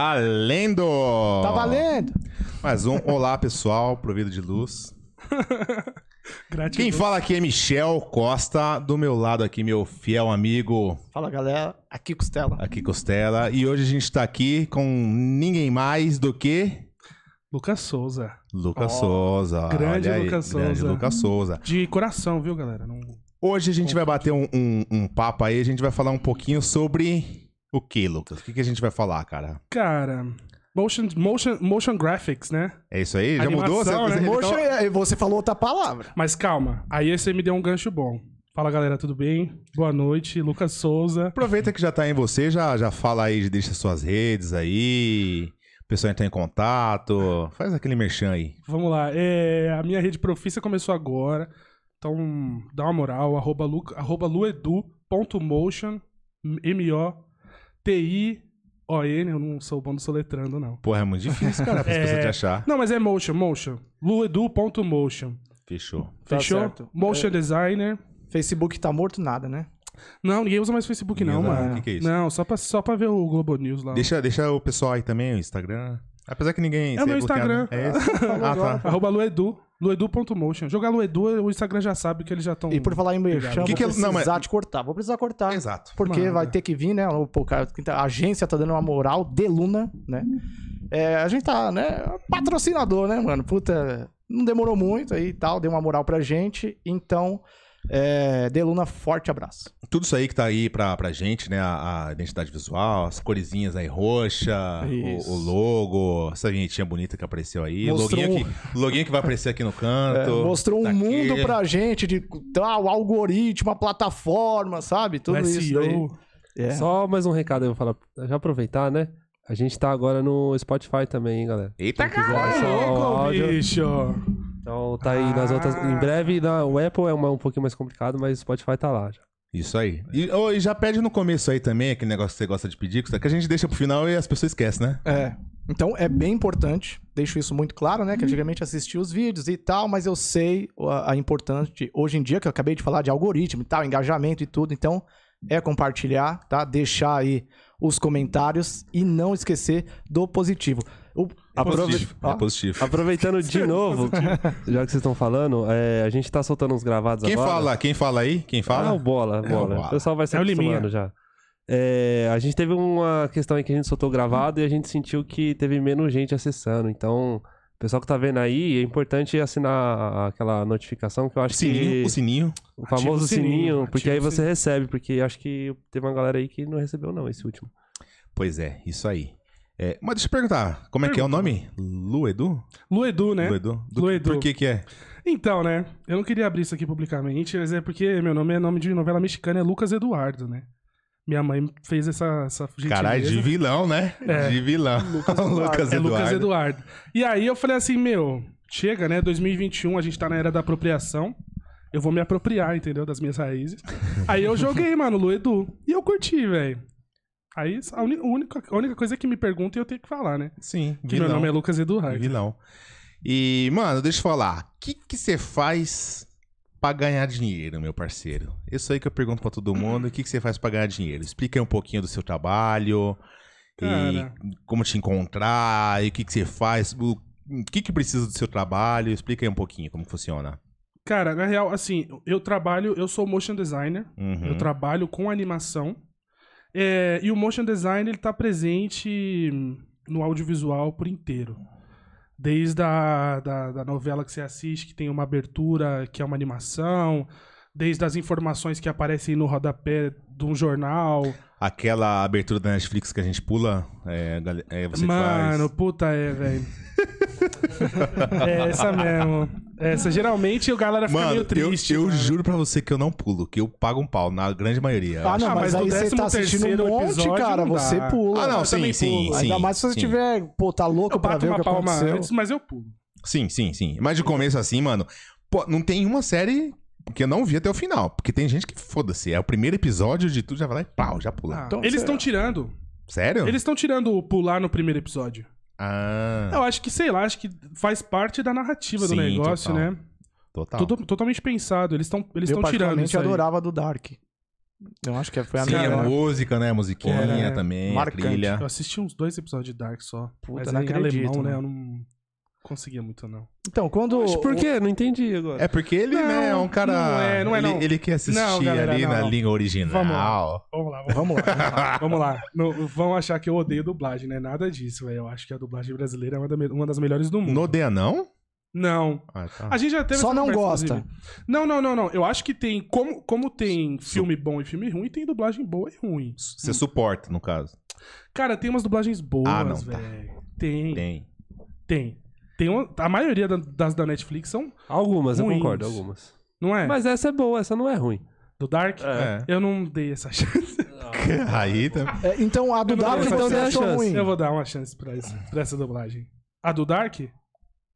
Valendo! Tá valendo! Mais um Olá, pessoal, provido de luz. Gratidão. Quem fala aqui é Michel Costa, do meu lado aqui, meu fiel amigo Fala galera, aqui Costela. aqui Costela. E hoje a gente tá aqui com ninguém mais do que Lucas Souza. Lucas Ó, Souza. grande Olha aí, Lucas Grande Souza. Lucas Souza. De coração, viu, galera? Não... Hoje a gente vai bater um, um- um papo aí, a gente vai falar um pouquinho sobre o que, Lucas? O que, que a gente vai falar, cara? Cara, motion, motion, motion graphics, né? É isso aí? Já Animação, mudou? Você- né? Motion, é- você falou outra palavra. Mas calma, aí você me deu um gancho bom. Fala, galera, tudo bem? Boa noite, Lucas Souza. Aproveita que já tá em você, já, já fala aí, deixa suas redes aí, o pessoal entrar em contato, faz aquele merchan aí. Vamos lá, é, a minha rede profissa começou agora, então dá uma moral, arroba, lu, arroba luedu.motion, M-O-T-I-O-N, eu não sou bom do soletrando, não. Porra, é muito difícil, cara, pra as É. pessoas te achar. Não, mas é motion, motion. luedu.motion. Fechou. Tá Fechou? certo. Motion designer. Facebook tá morto nada, né? Não, ninguém usa mais Facebook, não, Ninguém usa, mano. o que que é isso? Não, só pra, só pra ver o Globo News lá. Deixa, deixa o pessoal aí também, o Instagram. Apesar que ninguém... É meu. Instagram. É esse? ah, tá. Arroba Luedu. Luedu.motion. Jogar Luedu, o Instagram já sabe que eles já estão. E por falar em merchan, Que vou que é- precisar não, mas- te cortar. Vou precisar cortar. Exato. Porque Manda. vai ter que vir, né? o- pô, cara, A agência tá dando uma moral de Luna, né? É, a gente tá, né? Patrocinador, né, mano? Puta, não demorou muito aí e tal, deu uma moral pra gente. Então, é, Deluna, forte abraço. Tudo isso aí que tá aí pra, pra gente, né? A, a identidade visual, as coresinhas aí roxa, o, o logo, essa vinhetinha bonita que apareceu aí. O Mostrou loguinho, um- que, que vai aparecer aqui no É, canto. mostrou um tá aqui. mundo pra gente de tal algoritmo, a plataforma, sabe? Tudo o isso daí. SEO. É. Só mais um recado eu vou falar. Já aproveitar, né? A gente tá agora no Spotify também, hein, galera. Eita, cara! áudio, bicho. Então tá aí nas outras. Em breve, na, o Apple é uma- um pouquinho mais complicado, mas o Spotify tá lá já. Isso aí. E, ô, e já pede no começo aí também, aquele negócio que você gosta de pedir, que a gente deixa pro final e as pessoas esquecem, né? É. Então é bem importante, deixo isso muito claro, né? Que antigamente assistia os vídeos e tal, mas eu sei a, a importância de, hoje em dia, que eu acabei de falar de algoritmo e tal, engajamento e tudo, então é compartilhar, tá? Deixar aí os comentários e não esquecer do positivo. O, É positivo. Ó, É positivo. Aproveitando de novo, já que vocês estão falando, é, a gente tá soltando uns gravados Quem agora. fala? Quem fala aí? Quem Ah, fala? o bola, É, o bola. Bola. O pessoal vai se É acostumando já. É, a gente teve uma questão aí que a gente soltou gravado e a gente sentiu que teve menos gente acessando. Então, o pessoal que tá vendo aí, é importante assinar aquela notificação que eu o acho sininho, que... o sininho. O famoso o sininho, sininho, porque aí você sininho. recebe, porque acho que teve uma galera aí que não recebeu não, esse último. Pois é, isso aí. É, mas deixa eu perguntar, como é que é o nome? Luedu? Luedu, né? Luedu? Do- Luedu. Por que que é? Então, né? Eu não queria abrir isso aqui publicamente, mas é porque meu nome é nome de novela mexicana, é Lucas Eduardo, né? Minha mãe fez essa, essa gentileza. Caralho, de vilão, né? É. De vilão. Lucas Eduardo. É Lucas Eduardo. E aí eu falei assim, meu, chega, né? 2021, a gente tá na era da apropriação. Eu vou me apropriar, entendeu? Das minhas raízes. aí eu joguei, mano, Lu Edu. E eu curti, velho. Aí a, uni- a única, a única coisa que me pergunta eu tenho que falar, né? Sim, Que meu nome é Lucas Eduardo. Vilão. E, mano, deixa eu falar. O que que você faz pra ganhar dinheiro, meu parceiro? Isso aí que eu pergunto pra todo mundo. O que você faz pra ganhar dinheiro? Explica aí um pouquinho do seu trabalho. Cara. E como te encontrar. E o que que você faz. O, o que que precisa do seu trabalho? Explica aí um pouquinho como funciona. Cara, na real, assim, eu trabalho, eu sou motion designer. Uhum. Eu trabalho com animação. É, e o motion design ele tá presente no audiovisual por inteiro. Desde a da, da novela que você assiste, que tem uma abertura, que é uma animação. Desde as informações que aparecem no rodapé de um jornal. Aquela abertura da Netflix que a gente pula, é, é você Mano, faz. puta é, velho. É essa mesmo. Essa, geralmente o galera fica Mano, meio eu, triste. eu mano. juro pra você que eu não pulo, que eu pago um pau, na grande maioria. eu Ah, não, Ah, mas, mas aí você tá assistindo um 13º monte, episódio cara. Você pula. Ah, não, Eu sim, também sim, pulo. sim. Ainda mais se você sim. tiver, pô, tá louco Eu pra ver o uma que palma aconteceu. antes, mas eu pulo. Sim, sim, sim. Mas de começo assim, mano, pô, não tem uma série que eu não vi até o final. Porque tem gente que, foda-se, é o primeiro episódio de tudo, já vai lá e pau, já pula. Ah, Então, eles estão tirando. Sério? Eles estão tirando o pular no primeiro episódio. Ah, Eu acho que, sei lá, acho que faz parte da narrativa do Sim, negócio, total. né? total. Tudo, totalmente pensado. Eles estão eles Eu estão tirando particularmente isso aí. adorava do Dark. Eu acho que foi a Sim, a melhor. música, né? A musiquinha É, também, marcante. a trilha. Eu assisti uns dois episódios de Dark só. Puta, mas não em acredito, alemão, né? Eu não conseguia muito, não. Então, quando. Mas por quê? Não entendi agora. É porque ele, Não, né, é um cara. não é, não é, ele, não. ele quer assistir Não, galera, ali não, na não. língua original. Vamos lá. Vamos lá, vamos, lá. vamos lá. Não, vão achar que eu odeio dublagem, né? Nada disso, velho. Eu acho que a dublagem brasileira é uma, da uma das melhores do mundo. No odeia, não? Não. Ah, tá. A gente já teve Só não gosta. inclusive. Não, não, não, não. Eu acho que tem. Como, como tem filme bom e filme ruim, tem dublagem boa e ruim. Você suporta, no caso. Cara, tem umas dublagens boas, Ah, não, tá. velho. Tem, tem. Tem. Tem. uma- a maioria da- das da Netflix são, Algumas, eu Ruins. concordo, algumas. não é? Mas essa é boa, essa não é ruim. Do Dark? É. Eu não dei essa chance. Aí tá. É, então, a do Eu você então a achou ruim. Eu vou dar uma chance pra, essa, pra essa dublagem. A do Dark?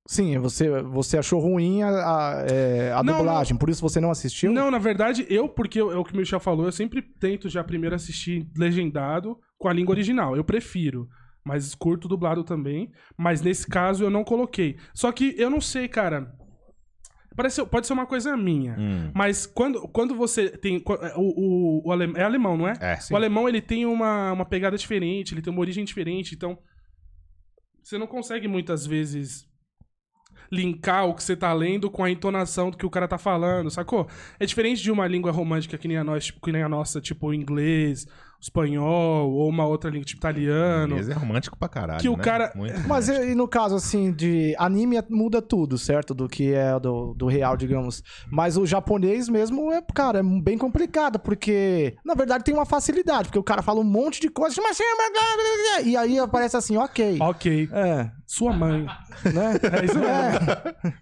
Sim, você, você achou ruim a, a, é, a Não, dublagem, por isso você não assistiu? Não, na verdade, eu, porque é o que o Michel falou, eu sempre tento já primeiro assistir legendado com a língua original. Eu prefiro. Mas curto dublado também. Mas nesse caso eu não coloquei. Só que eu não sei, cara. Parece, pode ser uma coisa minha. Hum. Mas quando, quando você tem. O, o, o alem- é alemão, não é? É, O alemão ele tem uma, uma pegada diferente, ele tem uma origem diferente, então você não consegue muitas vezes linkar o que você tá lendo com a entonação do que o cara tá falando, sacou? É diferente de uma língua romântica que nem a, nós, tipo, que nem a nossa, tipo o inglês, espanhol, ou uma outra língua, tipo italiano. Inglês é romântico pra caralho. Que o né? cara- Muito Mas romântico. e no caso, assim, de anime muda tudo, certo? Do que é do, do real, digamos. Mas o japonês mesmo é, cara, é bem complicado, porque, na verdade, tem uma facilidade, porque o cara fala um monte de coisa, mas e aí aparece assim, ok. Ok. É, Sua mãe. né? É isso mesmo. É.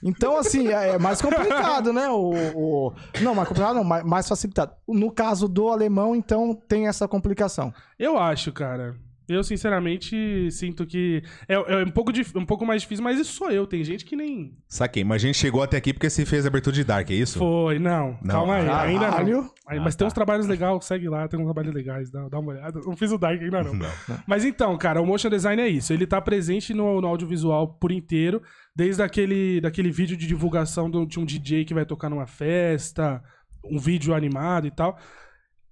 Então, assim, é é mais complicado, né? O, o- Não, mais complicado não, mais, mais facilitado. No caso do alemão, então, tem essa complicação. Eu acho, cara. Eu, sinceramente, sinto que é, é um, pouco dif- um pouco mais difícil, mas isso sou eu. Tem gente que nem Saquei, mas a gente chegou até aqui porque você fez a abertura de Dark, é isso? foi. Não, Não, calma aí. Ainda não. Ah, mas tem tá. uns trabalhos legais, segue lá, tem uns trabalhos legais, dá, dá uma olhada. Não fiz o Dark ainda não. Não. Mas então, cara, o motion design é isso. Ele tá presente no, no audiovisual por inteiro, desde aquele, daquele vídeo de divulgação do- de um DJ que vai tocar numa festa, um vídeo animado e tal.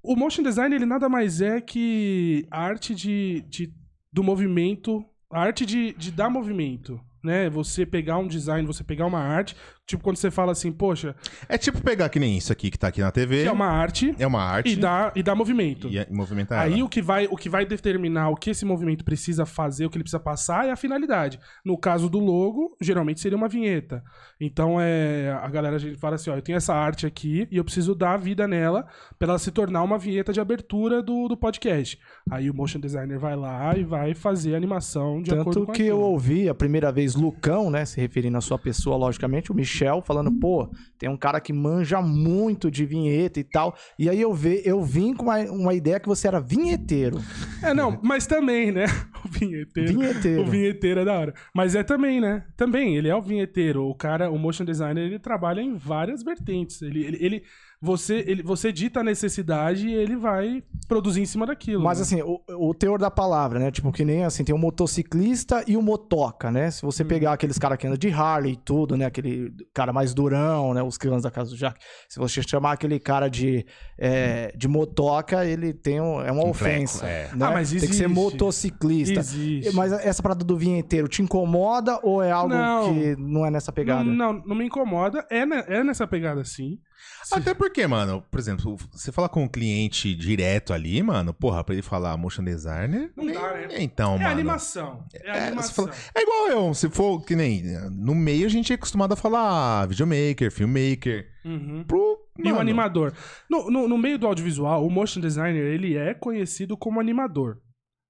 O motion design, ele nada mais é que a arte de, de- do movimento, a arte de, de dar movimento. Né? Você pegar um design, você pegar uma arte, tipo quando você fala assim, poxa, É tipo pegar que nem isso aqui que tá aqui na TV. que é uma arte É uma arte. e dá, e dá movimento. E, e movimentar Aí ela. o que, vai, o que vai determinar o que esse movimento precisa fazer, o que ele precisa passar, é a finalidade. No caso do logo, geralmente seria uma vinheta. Então é a galera a gente fala assim, ó, eu tenho essa arte aqui e eu preciso dar vida nela para ela se tornar uma vinheta de abertura do, do podcast. Aí o motion designer vai lá e vai fazer a animação de acordo Tanto com que eu aquilo. ouvi a primeira vez Lucão, né? Se referindo à sua pessoa, logicamente, o Michel, falando, pô, tem um cara que manja muito de vinheta e tal. E aí eu, ve, eu vim com uma, uma ideia que você era vinheteiro. É, não, mas também, né? O vinheteiro. Vinheteiro. O vinheteiro é da hora. Mas é também, né? Também, ele é o vinheteiro. O cara, o motion designer, ele trabalha em várias vertentes. Ele, ele, ele- você, ele, você dita a necessidade e ele vai produzir em cima daquilo. Mas né? assim, o, o teor da palavra, né? Tipo, que nem assim, tem o motociclista e o motoca, né? Se você pegar aqueles caras que andam de Harley e tudo, né? Aquele cara mais durão, né? Os crianças da casa do Jack. Se você chamar aquele cara de, é, de motoca, ele tem um, é uma Um ofensa. treco, é. né? Ah, mas Tem que ser existe. motociclista. Existe. Mas essa parada do vinheteiro te incomoda ou é algo Não. que não é nessa pegada? Não, não, não me incomoda. É, ne- é nessa pegada, sim. Se- Até porque, mano, por exemplo, você fala com um cliente direto ali, mano, porra, pra ele falar motion designer. Não dá, né? Então, é mano. animação. É, É, animação. fala- é igual eu, se for que nem. No meio a gente é acostumado a falar videomaker, filmmaker. Uhum. Pro. E o animador. No, no, no meio do audiovisual, o motion designer, ele é conhecido como animador.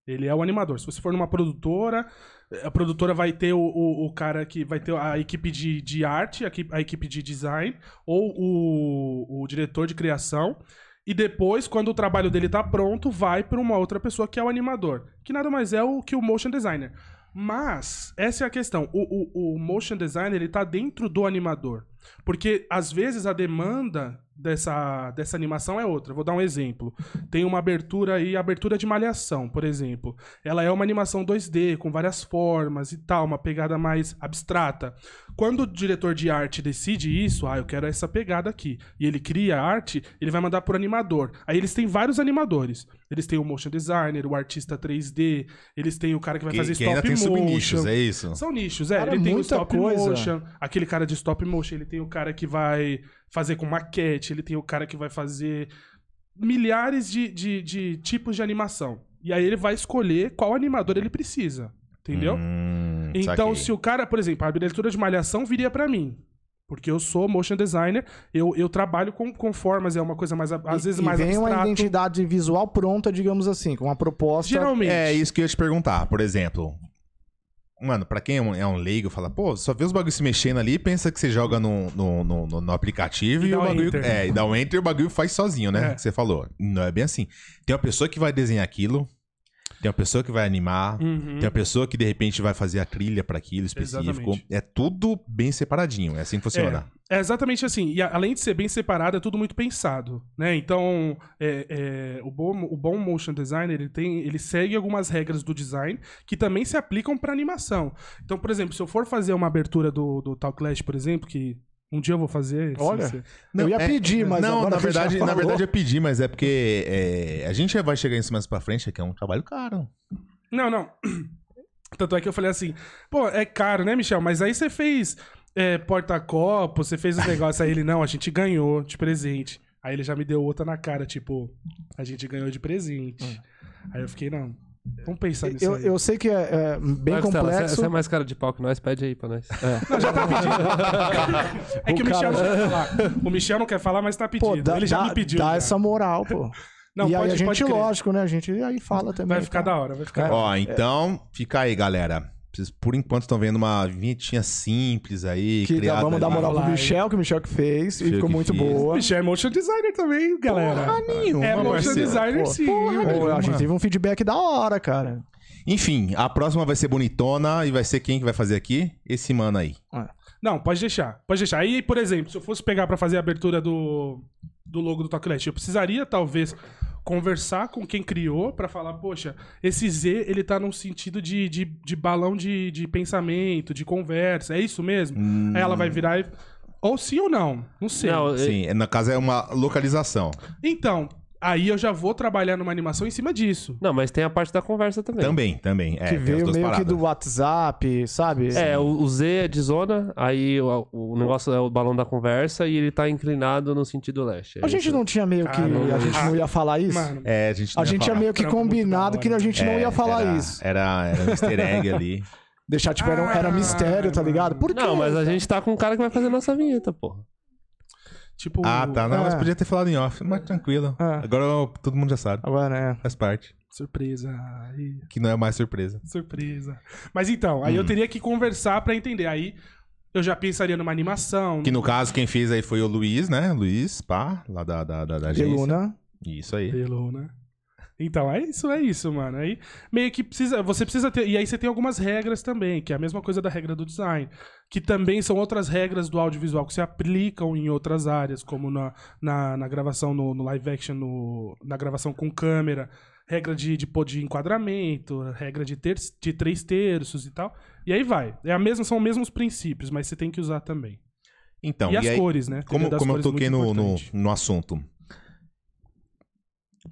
Ele é o animador. Se você for numa produtora, a produtora vai ter o, o, o cara que vai ter a equipe de, de arte, a a equipe de design, ou o, o diretor de criação. E depois, quando o trabalho dele tá pronto, vai para uma outra pessoa que é o animador. Que nada mais é o que o motion designer. Mas, essa é a questão. O, o, o motion designer, ele tá dentro do animador. Porque, às vezes, a demanda dessa, dessa animação é outra. Vou dar um exemplo. Tem uma abertura aí, abertura de malhação, por exemplo. Ela é uma animação 2D, com várias formas e tal, uma pegada mais abstrata. Quando o diretor de arte decide isso, ah, eu quero essa pegada aqui, e ele cria a arte, ele vai mandar por animador. Aí eles têm vários animadores. Eles têm o motion designer, o artista 3D, eles têm o cara que vai Que, fazer que stop ainda tem motion. subnichos, é isso? São nichos, é. Cara, ele tem o stop coisa. motion, aquele cara de stop motion, ele tem o cara que vai fazer com maquete, ele tem o cara que vai fazer milhares de, de, de tipos de animação. E aí ele vai escolher qual animador ele precisa. Entendeu? Hum, então, saquei. se o cara, por exemplo, a abertura de malhação viria pra mim. Porque eu sou motion designer, eu, eu trabalho com, com formas, é uma coisa mais, às E- vezes, e mais vem uma abstrato. identidade visual pronta, digamos assim, com uma proposta. Geralmente. É isso que eu ia te perguntar. Por exemplo, mano, pra quem é um, é um leigo, fala, pô, só vê os bagulhos se mexendo ali, pensa que você joga no, no, no, no- no aplicativo E e, o bagulho. enter. É, e dá um enter e o bagulho faz sozinho, né? É. Que você falou. Não é bem assim. Tem uma pessoa que vai desenhar aquilo, tem uma pessoa que vai animar. Uhum. Tem uma pessoa que de repente vai fazer a trilha pra aquilo específico. Exatamente. É tudo bem separadinho. É assim que funciona. É, é exatamente assim. E além de ser bem separado, é tudo muito pensado, né? Então, é, é, o, bom, o bom motion designer, ele, tem, ele segue algumas regras do design que também se aplicam para animação. Então, por exemplo, se eu for fazer uma abertura do, do Talklash, por exemplo, que um dia eu vou fazer... se Olha, você- eu ia é- pedir, mas Não, agora na verdade, na verdade é pedir, mas é porque é, a gente vai chegar isso mais pra frente, que é um trabalho caro. Não, não. Tanto é que eu falei assim, pô, é caro, né, Michel? Mas aí você fez é, porta-copo, você fez os negócios aí, ele, não, a gente ganhou de presente. Aí ele já me deu outra na cara, tipo, a gente ganhou de presente. Aí eu fiquei, não, vamos pensar nisso Eu, aí. eu sei que é, é bem Vai, Costela, complexo. Você é mais cara de pau que nós, pede aí pra nós. Não, já tá pedindo. é que o, O Michel cara- não quer falar. O Michel não quer falar, mas tá pedindo. Pô, dá, ele já dá- me pediu. dá já. essa moral, pô. Não, e pode, aí a pode gente, lógico, né? A gente aí fala também. Vai ficar tá? da hora, vai ficar É. da hora. Ó, então, fica aí, galera. Vocês, por enquanto, estão vendo uma vinhetinha simples aí, Que criada vamos dar moral pro. Michel, que o Michel que fez. E Michel ficou que muito fez. boa. Michel é motion designer também, galera. Porra nenhuma, é motion parceiro. designer Pô, sim. porra a gente teve um feedback da hora, cara. Enfim, a próxima vai ser bonitona e vai ser quem que vai fazer aqui? Esse mano aí. Não, pode deixar. Pode deixar. Aí, por exemplo, se eu fosse pegar pra fazer a abertura do, do logo do Talklash, eu precisaria, talvez, conversar com quem criou pra falar, poxa, esse Z, ele tá num sentido de, de, de balão de, de pensamento, de conversa. É isso mesmo? Hum, Aí ela vai virar e... Ou sim ou não. Não sei. Não, Sim, no caso é uma localização. Então, aí eu já vou trabalhar numa animação em cima disso. não, mas tem a parte da conversa também. Também, também. É, que veio meio que paradas. do WhatsApp, sabe? É, o, o Z é de zona, aí o, o negócio é o balão da conversa e ele tá inclinado no sentido leste. É A gente isso. não tinha meio que. Caramba. a gente não ia falar isso? Mano, É, a gente, a não ia gente tinha meio que combinado que a gente não É, ia falar era, isso. Era, era um easter egg ali. Deixar, tipo, era, um- era Ah, mistério, tá ligado? Por quê? Não, mas a gente tá com um cara que vai fazer a nossa vinheta, porra. Tipo... Ah, tá. Não, mas É. podia ter falado em off, mas tranquilo. É. Agora todo mundo já sabe. Agora, é. Faz parte. Surpresa. Aí... Que não é mais surpresa. Surpresa. Mas então, aí Hum. eu teria que conversar pra entender. Aí eu já pensaria numa animação. Que no caso, quem fez aí foi o Luiz, né? Luiz, pá, lá da, da, da, da agência. Peluna. Isso aí. Pelo, né? Então, é isso, é isso, mano. Aí meio que precisa. Você precisa ter. E aí você tem algumas regras também, que é a mesma coisa da regra do design. Que também são outras regras do audiovisual que se aplicam em outras áreas, como na, na, na gravação no, no live action, no, na gravação com câmera. Regra de, de, de enquadramento, regra de, ter, de três terços e tal. E aí vai. É a mesma, são os mesmos princípios, mas você tem que usar também. Então, e as aí, cores, né? como, como eu toquei no, no, no assunto.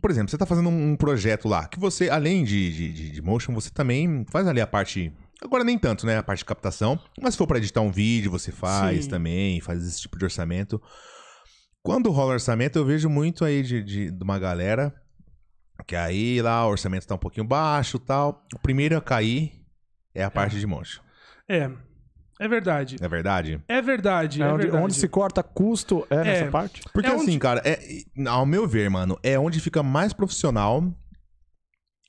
Por exemplo, você tá fazendo um projeto lá, que você, além de, de, de- motion, você também faz ali a parte. Agora nem tanto, né? A parte de captação. Mas se for pra editar um vídeo, você faz Sim. também, faz esse tipo de orçamento. Quando rola orçamento, eu vejo muito aí de, de, de uma galera que aí lá o orçamento tá um pouquinho baixo e tal. O primeiro a cair é a parte de motion. É. É verdade. É verdade? É verdade. É É onde, verdade. onde se corta custo é, nessa parte? Porque É onde- assim, cara, é, ao meu ver, mano, é onde fica mais profissional.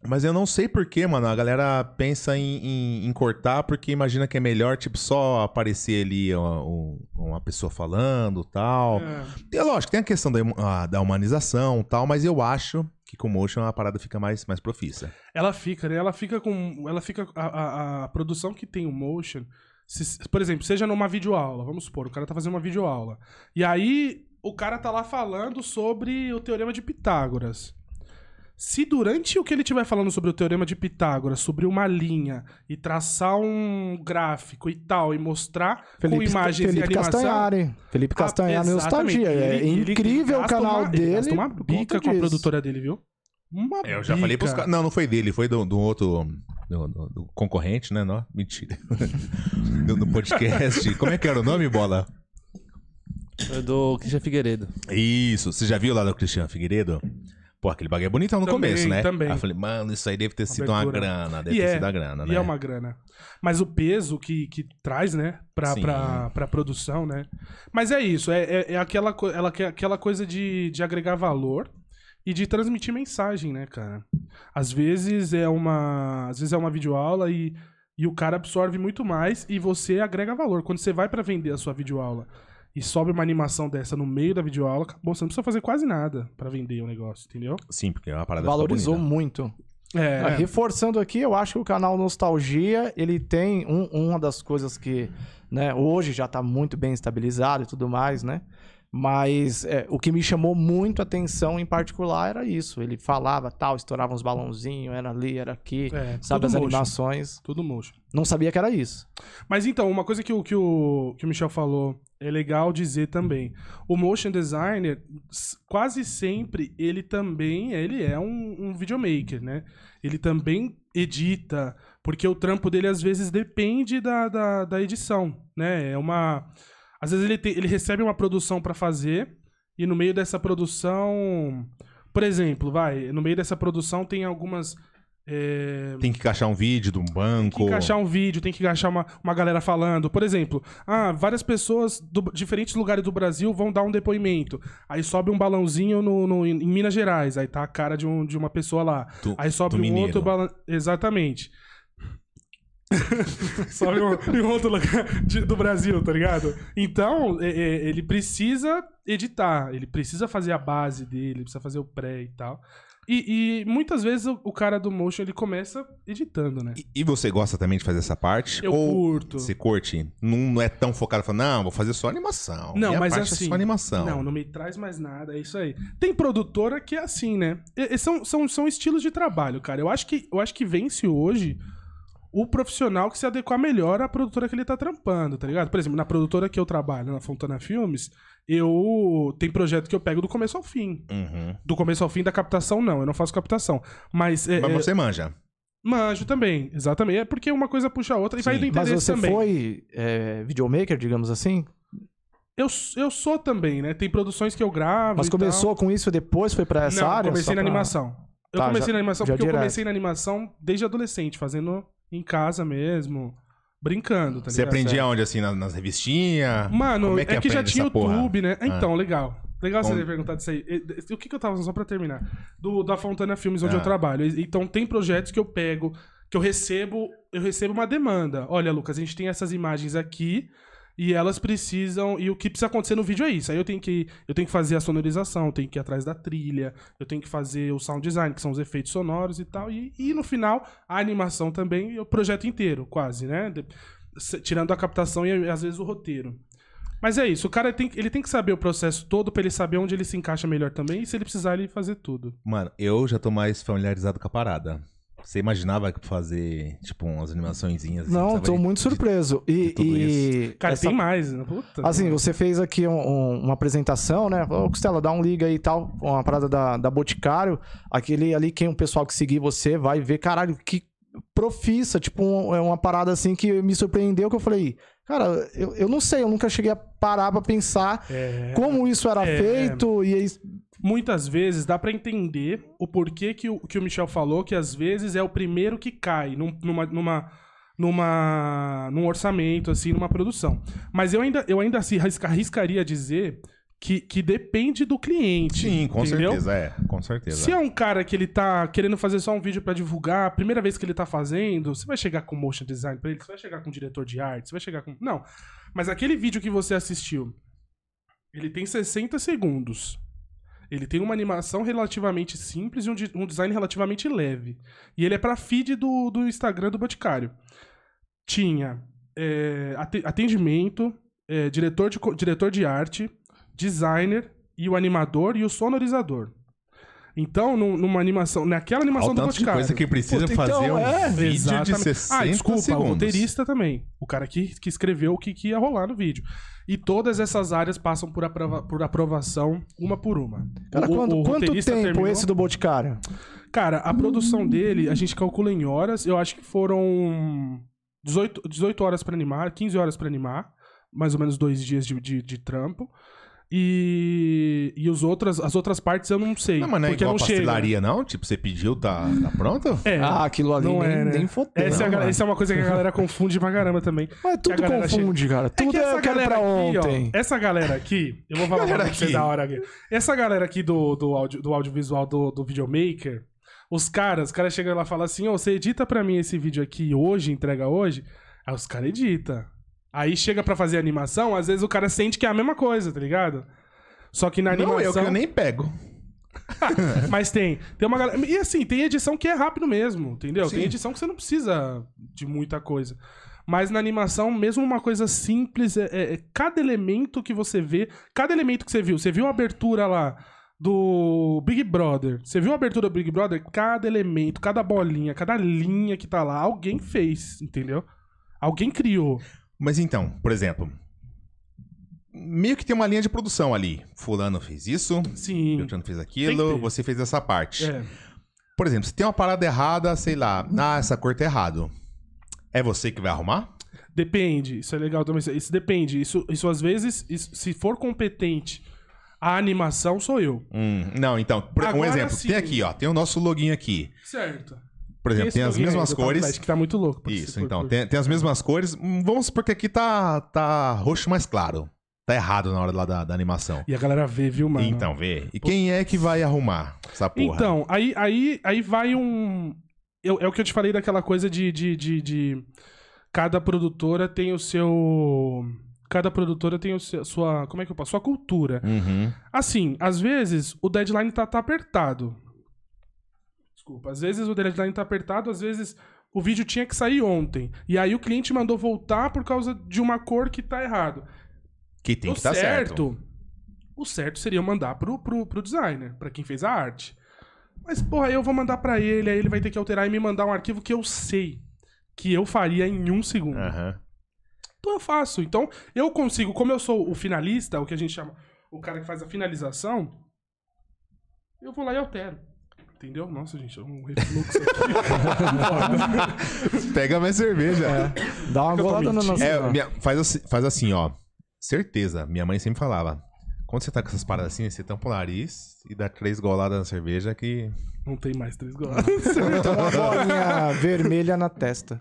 Mas eu não sei porquê, mano. A galera pensa em, em- em cortar porque imagina que é melhor, tipo, só aparecer ali uma, um- uma pessoa falando tal. É. É lógico, tem a questão da, da humanização tal, mas eu acho que com motion a parada fica mais, mais profissa. Ela fica, né? Ela fica com. Ela fica. A, a- a produção que tem o motion se- por exemplo, seja numa videoaula, vamos supor, o cara tá fazendo uma videoaula. E aí o cara tá lá falando sobre o teorema de Pitágoras. Se durante o que ele estiver falando sobre o teorema de Pitágoras, sobre uma linha e traçar um gráfico e tal, e mostrar com imagens Felipe e animação. Castanhari. Felipe Castanhari Ah, no exatamente. Nostalgia. É Ele- ele incrível o canal uma- ele dele. gasta uma bica com a produtora dele, viu? Uma É, eu já falei pros bica. caras. Não, não foi dele, foi do, do outro. Do, do- do concorrente, né? Não, mentira. do, do podcast. Como é que era o nome, bola? É Do Christian Figueiredo. Isso, você já viu lá do Cristiano Figueiredo? Pô, aquele bagulho é bonitão no Também, começo, né? também. Aí eu falei, mano, isso aí deve ter sido uma grana, deve E ter é, sido a grana, né? E é uma grana. Mas o peso que, que traz, né, pra, Sim. pra, pra produção, né? Mas é isso, é, é, é aquela, ela, aquela coisa de, de agregar valor e de transmitir mensagem, né, cara? Às vezes é uma. Às vezes é uma videoaula e, e o cara absorve muito mais e você agrega valor. Quando você vai pra vender a sua videoaula e sobe uma animação dessa no meio da videoaula, acabou, você não precisa fazer quase nada pra vender o negócio, entendeu? Sim, porque é uma parada Valorizou muito. É, Ah, Reforçando aqui, eu acho que o canal Nostalgia, ele tem um- uma das coisas que, né, hoje já tá muito bem estabilizado e tudo mais, né? Mas é, o que me chamou muito a atenção em particular era isso. Ele falava tal, estourava uns balãozinhos, era ali, era aqui, é, sabe, as motion, animações. Tudo motion. Não sabia que era isso. Mas então, uma coisa que o, que, o, que o Michel falou é legal dizer também. O motion designer, quase sempre, ele também ele é um, um videomaker, né? Ele também edita, porque o trampo dele às vezes depende da, da, da edição, né? É uma... Às vezes ele, tem- ele recebe uma produção pra fazer e no meio dessa produção... Por exemplo, vai, no meio dessa produção tem algumas... é, Tem que encaixar um vídeo de um banco. tem que encaixar um vídeo, tem que encaixar uma, uma galera falando. Por exemplo, ah, várias pessoas de diferentes lugares do Brasil vão dar um depoimento. Aí sobe um balãozinho no, no- em Minas Gerais, aí tá a cara de, um, de uma pessoa lá. Do- Aí sobe um mineiro. outro balão. Exatamente. sobe um, em outro lugar de- do Brasil, tá ligado? Então, é- é, ele precisa editar, ele precisa fazer a base dele, precisa fazer o pré e tal. E, e muitas vezes o, o cara do motion ele começa editando, né? E, e você gosta também de fazer essa parte? Eu Ou curto. Você curte? Não é tão focado, falando, não, vou fazer só animação. Não, Minha mas parte assim. É só animação. Não, não me traz mais nada, é isso aí. Tem produtora que é assim, né? E- e são, são, são estilos de trabalho, cara. Eu acho, que, eu acho que vence hoje o profissional que se adequar melhor à produtora que ele tá trampando, tá ligado? Por exemplo, na produtora que eu trabalho, na Fontana Filmes, eu. Tem projeto que eu pego do começo ao fim. Uhum. Do começo ao fim da captação, não. Eu não faço captação. Mas. É, Mas é, você manja. manjo também, exatamente. É porque uma coisa puxa a outra e vai Sim. do Mas interesse você também. foi é, videomaker, digamos assim? Eu, eu sou também, né? Tem produções que eu gravo. Mas e tal. começou com isso e depois foi pra essa não, área? comecei na pra- animação. Eu Tá, comecei já- na animação porque eu comecei na animação desde adolescente, fazendo em casa mesmo, brincando, tá Você ligado? aprendia onde, assim, na- nas revistinhas? Mano, Como é que, já aprende tinha essa porra? YouTube, né? Ah. Então, legal. Legal você ter perguntado isso aí. E- e- O que, que eu tava só pra terminar? Do, da Fontana Filmes, onde Ah. eu trabalho. E- Então, tem projetos que eu pego, que eu recebo, eu recebo uma demanda. Olha, Lucas, a gente tem essas imagens aqui e elas precisam. E o que precisa acontecer no vídeo é isso. Aí eu tenho que, eu tenho que fazer a sonorização, eu tenho que ir atrás da trilha, eu tenho que fazer o sound design, que são os efeitos sonoros e tal. E, e no final, a animação também, o projeto inteiro, quase, né? De- tirando a captação e às vezes o roteiro. Mas é isso, o cara tem, ele tem que saber o processo todo pra ele saber onde ele se encaixa melhor também e se ele precisar ele fazer tudo. Mano, eu já tô mais familiarizado com a parada. Você imaginava fazer, tipo, umas animaçõezinhas? assim, Não, tô muito de- surpreso. E, e Cara, essa- tem mais, né? Puta. Assim, você fez aqui um- um- uma apresentação, né? Ô, Costela, dá um liga aí e tal, uma parada da, da Boticário. Aquele ali, quem o pessoal que seguir você vai ver, caralho, que profissa, tipo, um- é uma parada assim que me surpreendeu, que eu falei, cara, eu, eu não sei, eu nunca cheguei a parar pra pensar É, como isso era é. feito, e aí... muitas vezes dá pra entender o porquê que o, que o Michel falou, que às vezes é o primeiro que cai num- numa, numa, numa, num orçamento, assim, numa produção. Mas eu ainda, eu ainda assim, arrisca- arriscaria dizer que, que depende do cliente. Sim, com entendeu? certeza, é. Com certeza. Se é um cara que ele tá querendo fazer só um vídeo pra divulgar, a primeira vez que ele tá fazendo, você vai chegar com motion design pra ele, você vai chegar com diretor de arte, você vai chegar com. Não. Mas aquele vídeo que você assistiu, ele tem 60 segundos. Ele tem uma animação relativamente simples e um, um design relativamente leve. E ele é pra feed do, do Instagram do Boticário. Tinha é, ate- atendimento, é, diretor, de, diretor de arte, designer e o animador e o sonorizador. Então, num- numa animação, naquela animação Olha o do tanto de Boticário. coisa que precisa Puta, fazer então, um é, vídeo de Exatamente. 60 Ah, desculpa, o segundos. roteirista também. O cara que, que escreveu o que, que ia rolar no vídeo. E todas essas áreas passam por, aprova- por aprovação, uma por uma. Cara, O- o- quanto, o quanto tempo terminou- esse do Boticário? Cara, a produção dele, a gente calcula em horas. Eu acho que foram 18, 18 horas pra animar, 15 horas pra animar. Mais ou menos dois dias de, de, de trampo. E, e os outras, as outras partes eu não sei. Não, mas não é porque igual não chega. pastelaria, não? Tipo, você pediu, tá, tá pronto? É, Ah, aquilo ali não nem, é, né? nem fodeu. essa, é não, mano. essa é uma coisa que a galera confunde pra caramba também. Mas tudo confunde, cara. É Tudo que é essa galera pra aqui, ontem. ó, essa galera aqui, eu vou falar pra você da hora aqui. Essa galera aqui do, do, audio, do audiovisual do, do videomaker, os caras, os caras chegam lá e falam assim, ô, você edita pra mim esse vídeo aqui hoje, entrega hoje? Aí os caras editam. Aí chega pra fazer animação, às vezes o cara sente que é a mesma coisa, tá ligado? Só que na Não, animação... eu que eu nem pego. Mas tem. Tem uma galera. E assim, tem edição que é rápido mesmo, entendeu? Sim. Tem edição que você não precisa de muita coisa. Mas na animação, mesmo uma coisa simples, é, é- é cada elemento que você vê, cada elemento que você viu, você viu a abertura lá do Big Brother, você viu a abertura do Big Brother? Cada elemento, cada bolinha, cada linha que tá lá, alguém fez, entendeu? Alguém criou. Mas então, por exemplo, meio que tem uma linha de produção ali. Fulano fez isso, Sim. Beltrano fez aquilo, você fez essa parte. É. Por exemplo, se tem uma parada errada, sei lá, ah, essa cor tá errado. É você que vai arrumar? Depende, isso é legal também. Isso depende. Isso, isso às vezes, isso- se for competente a animação, sou eu. Hum, não, então, por- um Agora exemplo, sim. tem aqui, ó, tem o nosso login aqui. Certo. Por exemplo, tem as mesmas cores. Tablet, que tá muito louco. Isso, então, por- tem, tem as mesmas cores. Vamos supor que aqui tá, tá roxo mais claro. Tá errado na hora lá da, da animação. E a galera vê, viu, mano? Então, vê. E quem é que vai arrumar essa porra? Então, aí, aí, aí vai um. eu- é o que eu te falei daquela coisa de, de, de, de- Cada produtora tem o seu. Cada produtora tem o seu, sua. Como é que eu posso? Sua cultura. Uhum. Assim, às vezes o deadline tá, tá apertado. Desculpa. Às vezes o deadline tá apertado, às vezes o vídeo tinha que sair ontem. E aí o cliente mandou voltar por causa de uma cor que tá errado. Que tem o que estar certo. O certo seria mandar pro, pro, pro designer, pra quem fez a arte. Mas, porra, eu vou mandar pra ele, aí ele vai ter que alterar e me mandar um arquivo que eu sei que eu faria em um segundo. Aham. Então eu faço. Então eu consigo, como eu sou o finalista, o que a gente chama, o cara que faz a finalização, eu vou lá e altero. Entendeu? Nossa, gente, é um refluxo aqui. Pega mais cerveja. Dá uma golada no mentindo. nosso. É, minha- faz, assim, faz assim, ó. Certeza. Minha mãe sempre falava. Quando você tá com essas paradas assim, você tampa o nariz e dá três goladas na cerveja que. Não tem mais três gols. Tem uma bolinha vermelha na testa.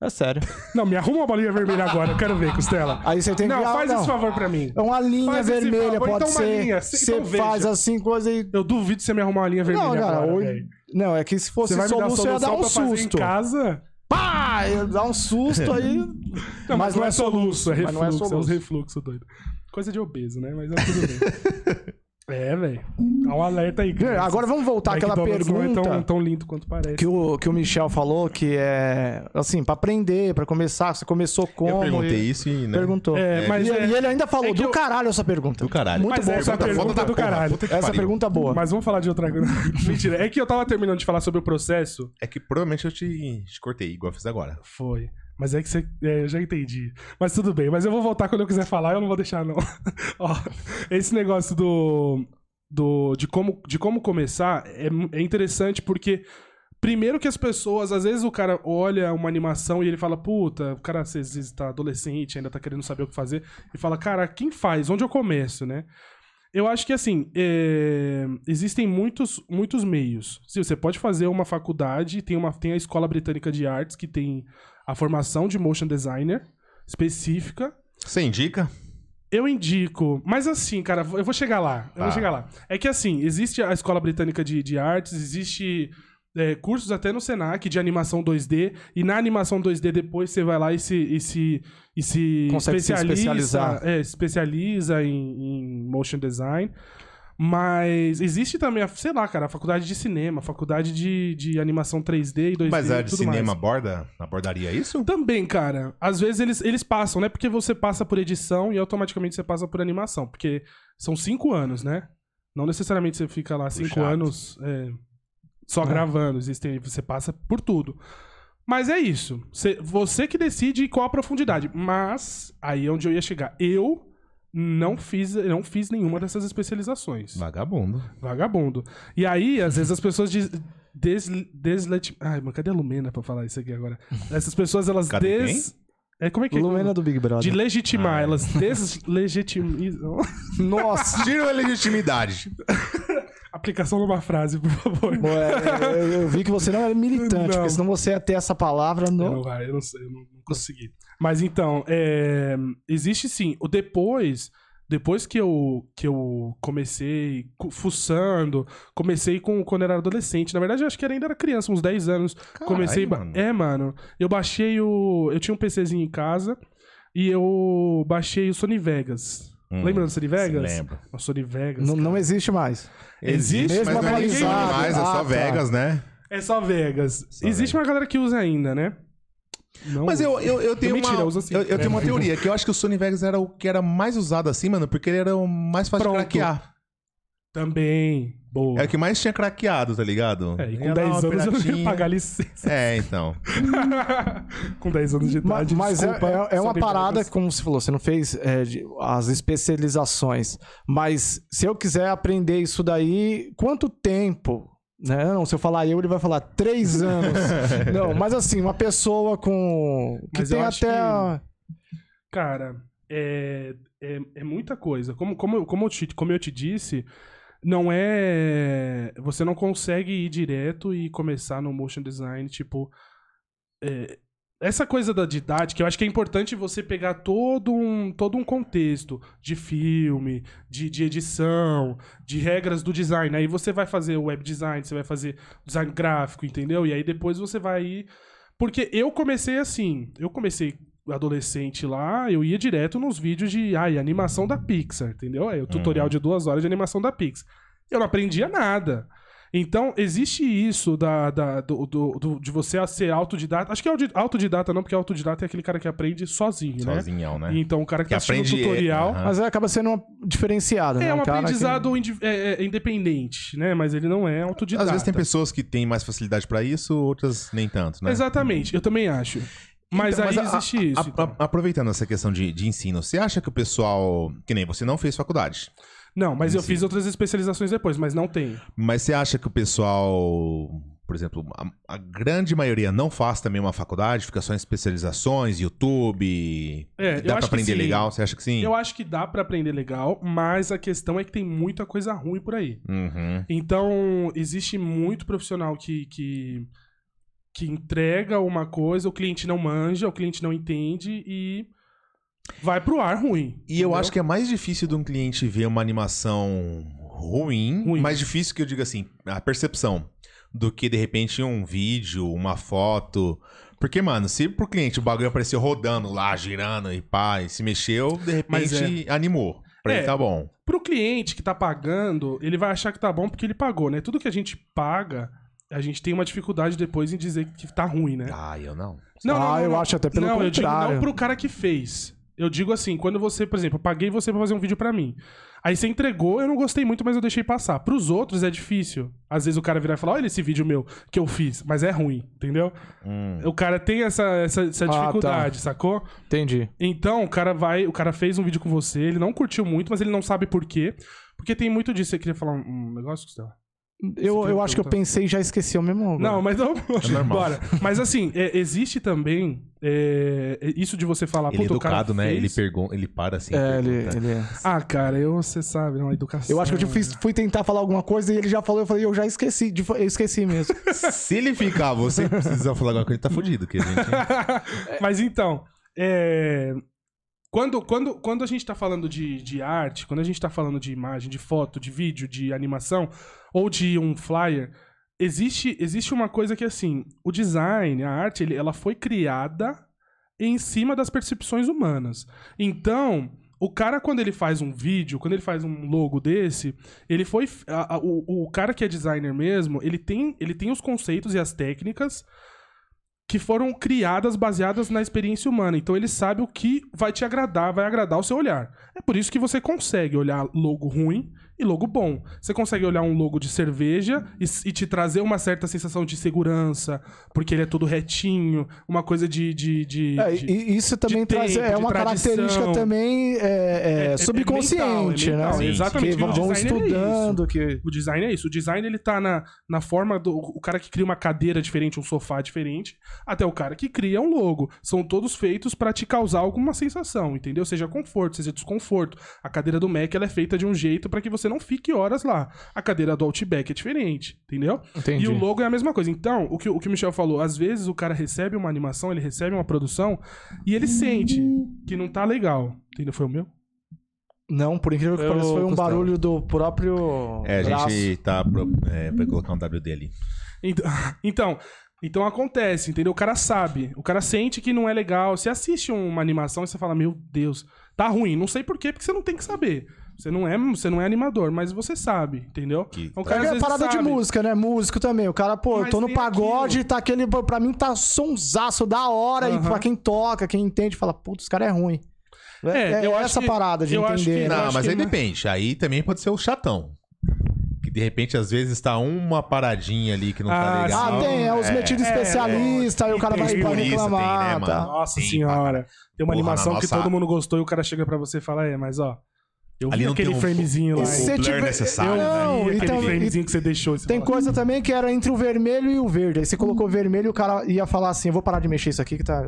É sério. Não, me arruma uma bolinha vermelha agora, eu quero ver, Costela. Aí você tem que. Não, ah, faz não. esse favor pra mim. É uma linha Faz vermelha, pode então ser. linha. Você Então veja. faz assim, coisa e. Eu duvido você me arrumar uma linha vermelha Não, cara, agora, hoje-. Não, é que se fosse Você dar solução, ia dar solução um fazer em susto. casa? Pá! Ia dar um susto aí. Não, mas, não é soluço, é mas não é refluxo, é, soluço. refluxo doido. Coisa de obeso, né? Mas é tudo bem. é, velho. Dá um alerta aí. crianças. Agora vamos voltar àquela pergunta Não é tão, tão lindo quanto parece. que, o, que o Michel falou, que é assim, pra aprender, pra começar. Você começou como? eu perguntei e- isso e. Né? Perguntou. É, mas e, é- e ele ainda falou é do eu- caralho essa pergunta. Do caralho. Muito Mas bom. essa Pergunta do porra, caralho. Essa pariu. pergunta boa. Mas vamos falar de outra coisa. Mentira. É que eu tava terminando de falar sobre o processo. É que provavelmente eu te, te cortei, igual eu fiz agora. Foi. Mas é que você. É, eu já entendi. Mas tudo bem. Mas eu vou voltar quando eu quiser falar, eu não vou deixar, não. Ó, esse negócio do. do de, como, de como começar é, é interessante porque. Primeiro que as pessoas, às vezes o cara olha uma animação e ele fala, puta, o cara às vezes tá adolescente, ainda tá querendo saber o que fazer, e fala, cara, quem faz? Onde eu começo, né? Eu acho que assim, é, existem muitos, muitos meios. Sim, você pode fazer uma faculdade, tem, uma, tem a Escola Britânica de Artes, que tem a formação de motion designer específica. Você indica? Eu indico, mas assim, cara, eu vou chegar lá. Eu Tá. vou chegar lá. É que assim, existe a Escola Britânica de, de Artes, existe é, cursos até no Senac de animação 2D, e na animação 2D depois você vai lá e se, e se, e se Consegue se especializa, especializar. é, especializa em, em motion design. Mas existe também, a, sei lá, cara, a faculdade de cinema, a faculdade de, de animação 3D e 2D Mas a de cinema mais. aborda, abordaria isso? Também, cara. Às vezes eles, eles passam, né? Porque você passa por edição e automaticamente você passa por animação. Porque são cinco anos, né? Não necessariamente você fica lá cinco Puxado. anos é, só É. gravando. Existem, você passa por tudo. Mas é isso. Você, você que decide qual a profundidade. Mas, aí é onde eu ia chegar. Eu não fiz, não fiz nenhuma dessas especializações. Vagabundo. Vagabundo. E aí, às vezes, as pessoas des, des, deslet... Ai, mas cadê a Lumena pra falar isso aqui agora? Essas pessoas, elas Cadê des... É, como é que é? Lumena do Big Brother. De legitimar, Ah. elas deslegitimizam. Nossa! Tira a legitimidade. Aplicação numa frase, por favor. Pô, é, é, eu, eu vi que você não era militante, Não. porque senão você ia ter essa palavra no. Não vai, eu não sei, eu não, não consegui. Mas então, é, existe sim. O depois, depois que eu, que eu comecei fuçando, comecei com quando eu era adolescente. Na verdade, eu acho que ainda era criança, uns 10 anos. comecei. ba- mano. É, mano. Eu baixei o. Eu tinha um PCzinho em casa e eu baixei o Sony Vegas. Hum, Lembra do Sony Vegas? Lembro. O Sony Vegas. Não, não existe mais. Existe, Mesmo mas não é atualizado. mais, é Ah, só tá. Vegas, né? É só Vegas. Só Existe uma galera que usa ainda, né? Não Mas eu, eu, eu tenho Mentira, uma, usa sim. eu, eu tenho uma É. teoria, que eu acho que o Sony Vegas era o que era mais usado assim, mano, porque ele era o mais fácil Pronto. de craquear. Também. Boa. É o que mais tinha craqueado, tá ligado? É, e com lá 10 uma anos eu não ia pagar licença. É, então. com 10 anos de idade. Mas, é, desculpa, é- é uma Sony parada, que, como você falou, você não fez é, de- as especializações. Mas se eu quiser aprender isso daí, quanto tempo? Né? Não, se eu falar eu, ele vai falar três anos. não, mas assim, uma pessoa com. Que Mas tem até. Cara, é, é, é muita coisa. Como, como, como, eu te, como eu te disse, não é. Você não consegue ir direto e começar no motion design, tipo. é, essa coisa da didática, eu acho que é importante você pegar todo um, todo um contexto de filme, de, de edição, de regras do design. Aí você vai fazer o web design, você vai fazer design gráfico, entendeu? E aí depois você vai ir. Porque eu comecei assim, eu comecei adolescente lá, eu ia direto nos vídeos de ai, animação da Pixar, entendeu? Aí o tutorial de duas horas de animação da Pixar. Eu não aprendia nada. Então, existe isso da, da- do, do- do- de você ser autodidata. Acho que é autodidata não, porque autodidata é aquele cara que aprende sozinho, né? Sozinhão, né? Então, o cara que, Que tá aprende, o tutorial... aham. Mas acaba sendo uma diferenciada, É né? um cara que- aprendizado indi- é- é independente, né? Mas ele não é autodidata. Às vezes tem pessoas que têm mais facilidade pra isso, outras nem tanto, né? Exatamente, eu também acho. Mas Então, aí a- existe a- isso. a- então. a- aproveitando essa questão de, de ensino, você acha que o pessoal. Que nem você não fez faculdade. Não, mas eu fiz outras especializações depois, mas não tem. Mas você acha que o pessoal. Por exemplo, a, a grande maioria não faz também uma faculdade, fica só em especializações, YouTube. É, eu dá pra acho que aprender sim. legal? Você acha que sim? Eu acho que dá pra aprender legal, mas a questão é que tem muita coisa ruim por aí. Uhum. Então, existe muito profissional que, que, que entrega uma coisa, o cliente não manja, o cliente não entende e vai pro ar ruim. E eu acho que é mais difícil de um cliente ver uma animação ruim, Ruim. mais difícil que eu diga assim, a percepção, do que de repente um vídeo, uma foto. Porque, mano, se pro cliente o bagulho apareceu rodando lá, girando e pá, e se mexeu, de repente animou. Pra É. ele tá bom. Pro cliente que tá pagando, ele vai achar que tá bom porque ele pagou, né? Tudo que a gente paga, a gente tem uma dificuldade depois em dizer que tá ruim, né? Ah, eu não. Ah, eu acho até pelo não, eu digo contrário. não pro cara que fez. Eu digo assim, quando você, por exemplo, eu paguei você pra fazer um vídeo pra mim. Aí você entregou, eu não gostei muito, mas eu deixei passar. Pros outros é difícil. Às vezes o cara virar e falar, olha esse vídeo meu que eu fiz, mas é ruim, entendeu? Hum. O cara tem essa, essa, essa Ah, tá. dificuldade, sacou? Entendi. Então, o cara vai, o cara fez um vídeo com você, ele não curtiu muito, mas ele não sabe por quê. Porque tem muito disso. Você queria falar um, um negócio, Gustavo? Eu, eu acho que eu pensei e já esqueci o mesmo. agora. Não, mas não. É normal. Bora. Mas assim, é, existe também é, isso de você falar, Ele é educado, né? fez- Ele pergunta, ele para assim. É, ele, ele é. Ah, cara, eu, você sabe, não, a educação. Eu acho que eu fiz- fui tentar falar alguma coisa e ele já falou, eu falei, eu já esqueci, de- eu esqueci mesmo. Se ele ficar, você precisa falar alguma coisa, ele tá fudido, que a gente. Mas então, é, quando, quando, quando a gente tá falando de, de arte, quando a gente tá falando de imagem, de foto, de vídeo, de animação, ou de um flyer, existe, existe uma coisa que, assim, o design, a arte, ele- ela foi criada em cima das percepções humanas. Então, O cara, quando ele faz um vídeo, quando ele faz um logo desse, ele foi. a- a- o, o cara que é designer mesmo, ele tem, ele tem os conceitos e as técnicas que foram criadas baseadas na experiência humana. Então ele sabe o que vai te agradar, vai agradar o seu olhar. É por isso que você consegue olhar logo ruim e logo bom. Você consegue olhar um logo de cerveja e, e te trazer uma certa sensação de segurança, porque ele é todo retinho, uma coisa de. de, de- É, de- isso também de traz, tempo, é uma característica também é, é, é subconsciente, mental, é mental, né? exatamente, Que vão é estudando, que... O design é isso. O design ele tá na, na forma do. O cara que cria uma cadeira diferente, um sofá diferente, até o cara que cria um logo. São todos feitos pra te causar alguma sensação, entendeu? Seja conforto, seja desconforto. A cadeira do Mac ela é feita de um jeito pra que você não fique horas lá. A cadeira do Outback é diferente, entendeu? Entendi. E o logo é a mesma coisa. Então, o que, o que o Michel falou, às vezes o cara recebe uma animação, ele recebe uma produção e ele sente que não tá legal. Entendeu? Foi o meu? Não, por incrível que Eu pareça, foi um barulho do próprio É, a braço. gente tá. pro- É, vai colocar um WD ali. Então, então, então acontece, entendeu? O cara sabe, o cara sente que não é legal. Você assiste uma animação e você fala, meu Deus, tá ruim. Não sei por quê, porque você não tem que saber. Você não é, você não é animador, mas você sabe, entendeu? Que Então, o É, cara, é parada de sabe. música, né? Músico também. O cara, pô, Mas tô no pagode, aquilo. tá aquele. Pra mim tá sonsaço da hora. E Aham. pra quem toca, quem entende, fala, putz, esse cara é ruim. É, É, é eu acho essa que- parada de eu acho entender. que- né? Eu Não, acho mas que aí não- depende. Aí também pode ser o chatão. Que de repente, às vezes, tá uma paradinha ali que não tá Ah, legal. Ah, tem, é os metidos é, especialistas, aí o cara vai pra reclamar. tem, né, tá. Nossa Sim, senhora. Tem uma Porra, animação na que nossa- todo mundo gostou e o cara chega pra você e fala, é, mas ó, eu Ali vi não tem aquele um- framezinho lá. o? Se blur tiver- necessário, Eu né? Não, vi aquele então, framezinho que você deixou. você Tem fala, coisa também que era entre o vermelho e o verde. Aí você colocou o vermelho e o cara ia falar assim: eu vou parar de mexer isso aqui que tá.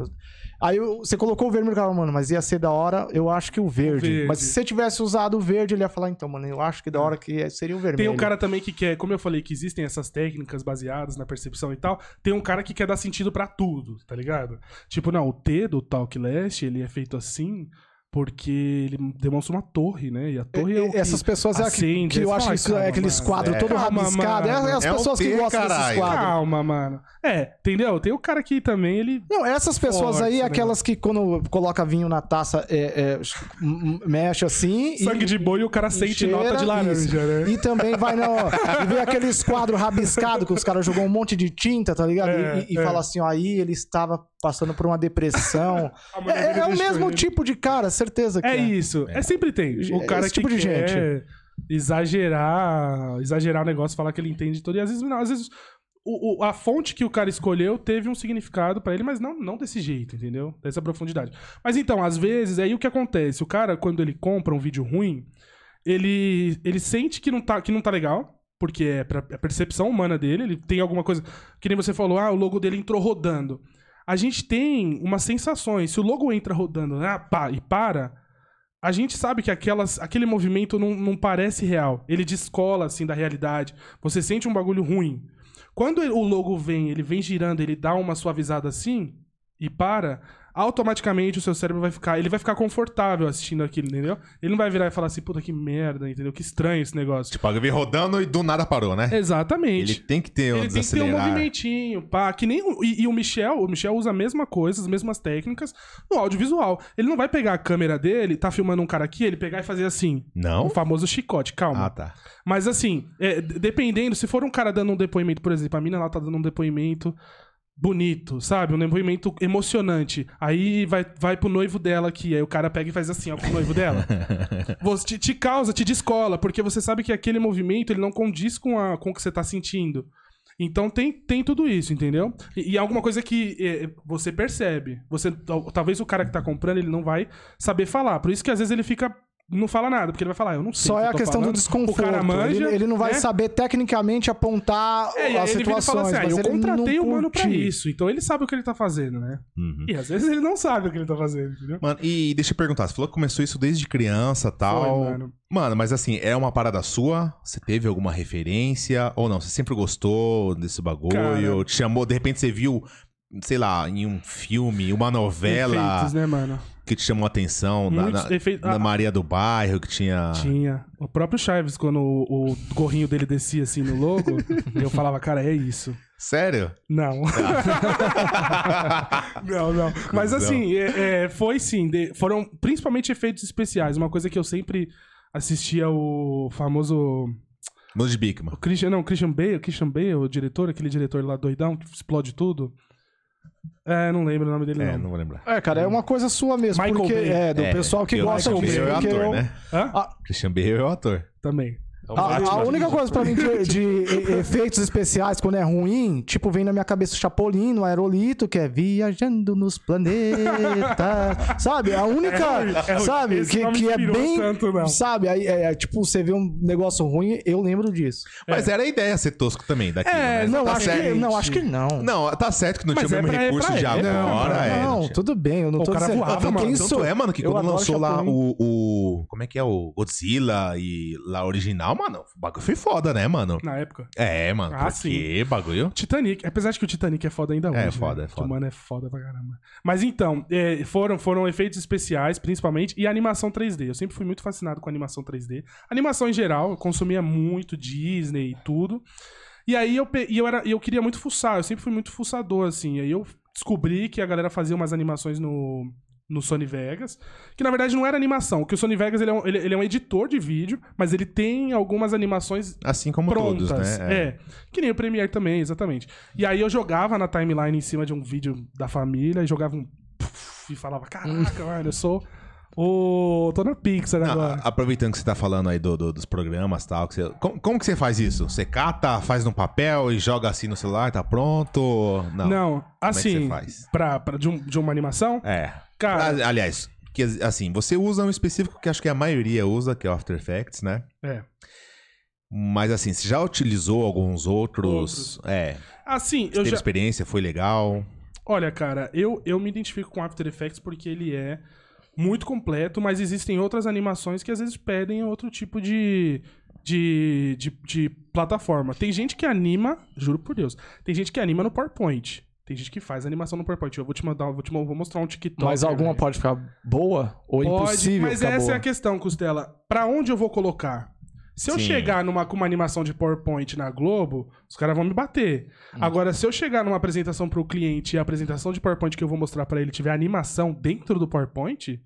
Aí o- você colocou o vermelho e o cara, mano, mas ia ser da hora, eu acho que o verde. verde. Mas se você tivesse usado o verde, ele ia falar, então, mano, eu acho que da hora que seria o vermelho. Tem um cara também que quer, como eu falei, que existem essas técnicas baseadas na percepção e tal. Tem um cara que quer dar sentido pra tudo, tá ligado? Tipo, não, o T do Talk Last, ele é feito assim porque ele demonstra uma torre, né? E a torre é o que Essas pessoas é que, acende. que eu acho fala, isso é "Calma, aqueles mano." quadros É. todo rabiscado. É, é as É pessoas que gostam desses caralho. quadros. Calma, mano. É, entendeu? Tem o cara que também, ele... Não, essas pessoas Força, aí, né? aquelas que quando coloca vinho na taça, é, é, mexe assim. e- Sangue de boi e o cara sente cheira, nota de laranja, né? E também vai no. e vê aqueles quadros rabiscados que os caras jogou um monte de tinta, tá ligado? É, e e é. fala assim, ó, aí ele estava passando por uma depressão. É é o mesmo ele. tipo de cara, certeza que É é. isso. É, sempre tem. O É cara esse que tipo de quer gente. exagerar, exagerar o negócio, falar que ele entende tudo. E às vezes não, às vezes o- o- a fonte que o cara escolheu teve um significado pra ele, mas não, não desse jeito, entendeu? Dessa profundidade. Mas então, às vezes, aí o que acontece? O cara, quando ele compra um vídeo ruim, ele, ele sente que não, tá, que não tá legal. Porque é pra, é a percepção humana dele, ele tem alguma coisa. Que nem você falou, ah, o logo dele entrou rodando. A gente tem umas sensações. Se o logo entra rodando ah, pá, e para, a gente sabe que aquelas, aquele movimento não, não parece real. Ele descola, assim, da realidade. Você sente um bagulho ruim. Quando o logo vem, ele vem girando, ele dá uma suavizada assim e para, automaticamente o seu cérebro vai ficar, ele vai ficar confortável assistindo aquilo, entendeu? Ele não vai virar e falar assim, puta que merda, entendeu? Que estranho esse negócio. Tipo, eu vi rodando e do nada parou, né? Exatamente. Ele tem que ter um Ele tem que ter um movimentinho, pá. Que nem o, e, e o Michel, o Michel usa a mesma coisa, as mesmas técnicas no audiovisual. Ele não vai pegar a câmera dele, tá filmando um cara aqui, ele pegar e fazer assim. Não? O famoso chicote, calma. Ah, tá. Mas assim, é, dependendo, se for um cara dando um depoimento, por exemplo, a mina lá tá dando um depoimento bonito, sabe? Um depoimento emocionante. Aí vai, vai pro noivo dela aqui, aí o cara pega e faz assim, ó, pro noivo dela. Você, te, te causa, te descola, porque você sabe que aquele movimento ele não condiz com, a, com o que você tá sentindo. Então tem, tem tudo isso, entendeu? E, e é alguma coisa que é, você percebe. Você, tal- talvez o cara que tá comprando, ele não vai saber falar. Por isso que às vezes ele fica. Não fala nada, porque ele vai falar, "Ah, eu não sei. Só é a questão do falando." desconforto. O cara manja. ele, ele não vai né? saber tecnicamente apontar É, as ele vira e fala situações. assim, ah, mas eu ele contratei o mano pra isso. Então ele sabe o que ele tá fazendo, né? Uhum. E às vezes ele não sabe o que ele tá fazendo, entendeu? Mano, e deixa eu perguntar, você falou que começou isso desde criança e tal. Foi, mano. Mano, mas assim, é uma parada sua? Você teve alguma referência? Ou não? Você sempre gostou desse bagulho? Cara- Te chamou, de repente você viu, sei lá, em um filme, uma novela Efeitos, né, mano? Que te chamou a atenção? Na, na, efeitos- na ah, Maria do Bairro, que tinha. Tinha. O próprio Chaves, quando o, o gorrinho dele descia assim no logo, eu falava, cara, é isso. Sério? Não. não, não. Mas assim, é- é, foi sim. de- foram principalmente efeitos especiais. Uma coisa que eu sempre assistia o famoso. Mundo de. O Christian, não, Christian Bale, Christian Bale, o diretor, aquele diretor lá doidão que explode tudo. É, não lembro o nome dele, É, não. não vou lembrar. É, cara, é uma coisa sua mesmo. Michael porque Bay. é do É, pessoal que porque o gosta Christian disso. Bale é o porque ator, eu- né? Hã? Ah, Christian Bale é o ator. Também. É A, a única coisa pra mim de, de efeitos especiais quando é ruim, tipo, vem na minha cabeça o Chapolin no Aerolito, que é viajando nos planetas. sabe? A única, É ruim. sabe? Esse Que, que é bem. tanto, não. Sabe? Aí, é, é, tipo, você vê um negócio ruim, eu lembro disso. Mas era a ideia ser tosco também daquilo, É, né? não, tá acho certo. que, não, acho que não. Não, tá certo que não Mas tinha o é mesmo é recurso de ele. agora. Não, é, não, tudo bem, eu não O tô cara dizendo. voava, Tanto mano, quem Tanto sou- é, mano, que quando lançou lá o, o. Como é que é? O Godzilla e lá original, mano, o bagulho foi foda, né, mano? Na época. É, mano. Ah, porque bagulho. Titanic, apesar de que o Titanic é foda ainda hoje. É, foda, né? é foda. O mano é foda pra caramba. Mas então, é, foram, foram efeitos especiais, principalmente, e animação 3D. Eu sempre fui muito fascinado com animação 3D. Animação em geral, eu consumia muito Disney e tudo. E aí eu, e eu, era, eu queria muito fuçar, eu sempre fui muito fuçador, assim. E aí eu descobri que a galera fazia umas animações no, no Sony Vegas, que na verdade não era animação, que o Sony Vegas ele é, um, ele, ele é um editor de vídeo, mas ele tem algumas animações Assim como prontas. todos, né? É. Que nem o Premiere também, exatamente. E aí eu jogava na timeline em cima de um vídeo da família e jogava um. puff, E falava: Caraca, mano, eu sou. O. tô na Pixar Não, agora. aproveitando que você tá falando aí do, do- dos programas e tal, que você- como, como que você faz isso? Você cata, faz num papel e joga assim no celular, tá pronto? Não. Não, Como é assim, você faz? pra, pra, de, um- de uma animação, É. Cara- Aliás, que, assim, você usa um específico que acho que a maioria usa, que é o After Effects, né? é. Mas assim, você já utilizou alguns outros? É. Assim, eu Teve já. experiência, foi legal. Olha, cara, eu, eu me identifico com After Effects porque ele é muito completo, mas existem outras animações que às vezes pedem outro tipo de, de, de, de plataforma. Tem gente que anima, juro por Deus, tem gente que anima no PowerPoint. Tem gente que faz animação no PowerPoint. Eu vou te mandar, vou te vou mostrar um TikTok. Mas alguma pode ficar boa ou Pode, impossível mas ficar essa boa? é a questão, Costela. Pra onde eu vou colocar? Se eu Sim. chegar numa, com uma animação de PowerPoint na Globo, os caras vão me bater. Hum. Agora, se eu chegar numa apresentação pro cliente e a apresentação de PowerPoint que eu vou mostrar pra ele tiver animação dentro do PowerPoint,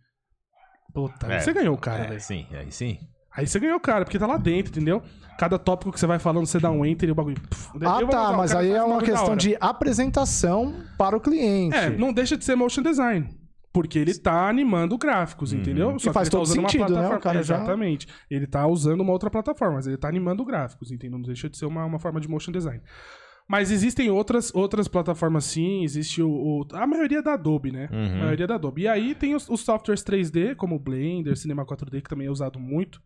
puta, É. você ganhou o cara, É, velho. sim, aí sim. Aí você ganhou o cara, porque tá lá dentro, entendeu? Cada tópico que você vai falando, você dá um enter e o bagulho. puf, Ah, tá, mas cara aí é um uma questão de apresentação para o cliente. É, não deixa de ser motion design. Porque ele tá animando gráficos, entendeu? Que faz ele tá todo usando uma sentido, né? O plataforma- cara já- Exatamente. Ele tá usando uma outra plataforma, mas ele tá animando gráficos, entendeu? Não deixa de ser uma, uma forma de motion design. Mas existem outras, outras plataformas sim, existe o, o- a maioria da Adobe, né? Uhum. A maioria da Adobe. E aí tem os, os softwares 3D, como o Blender, Cinema 4D, que também é usado muito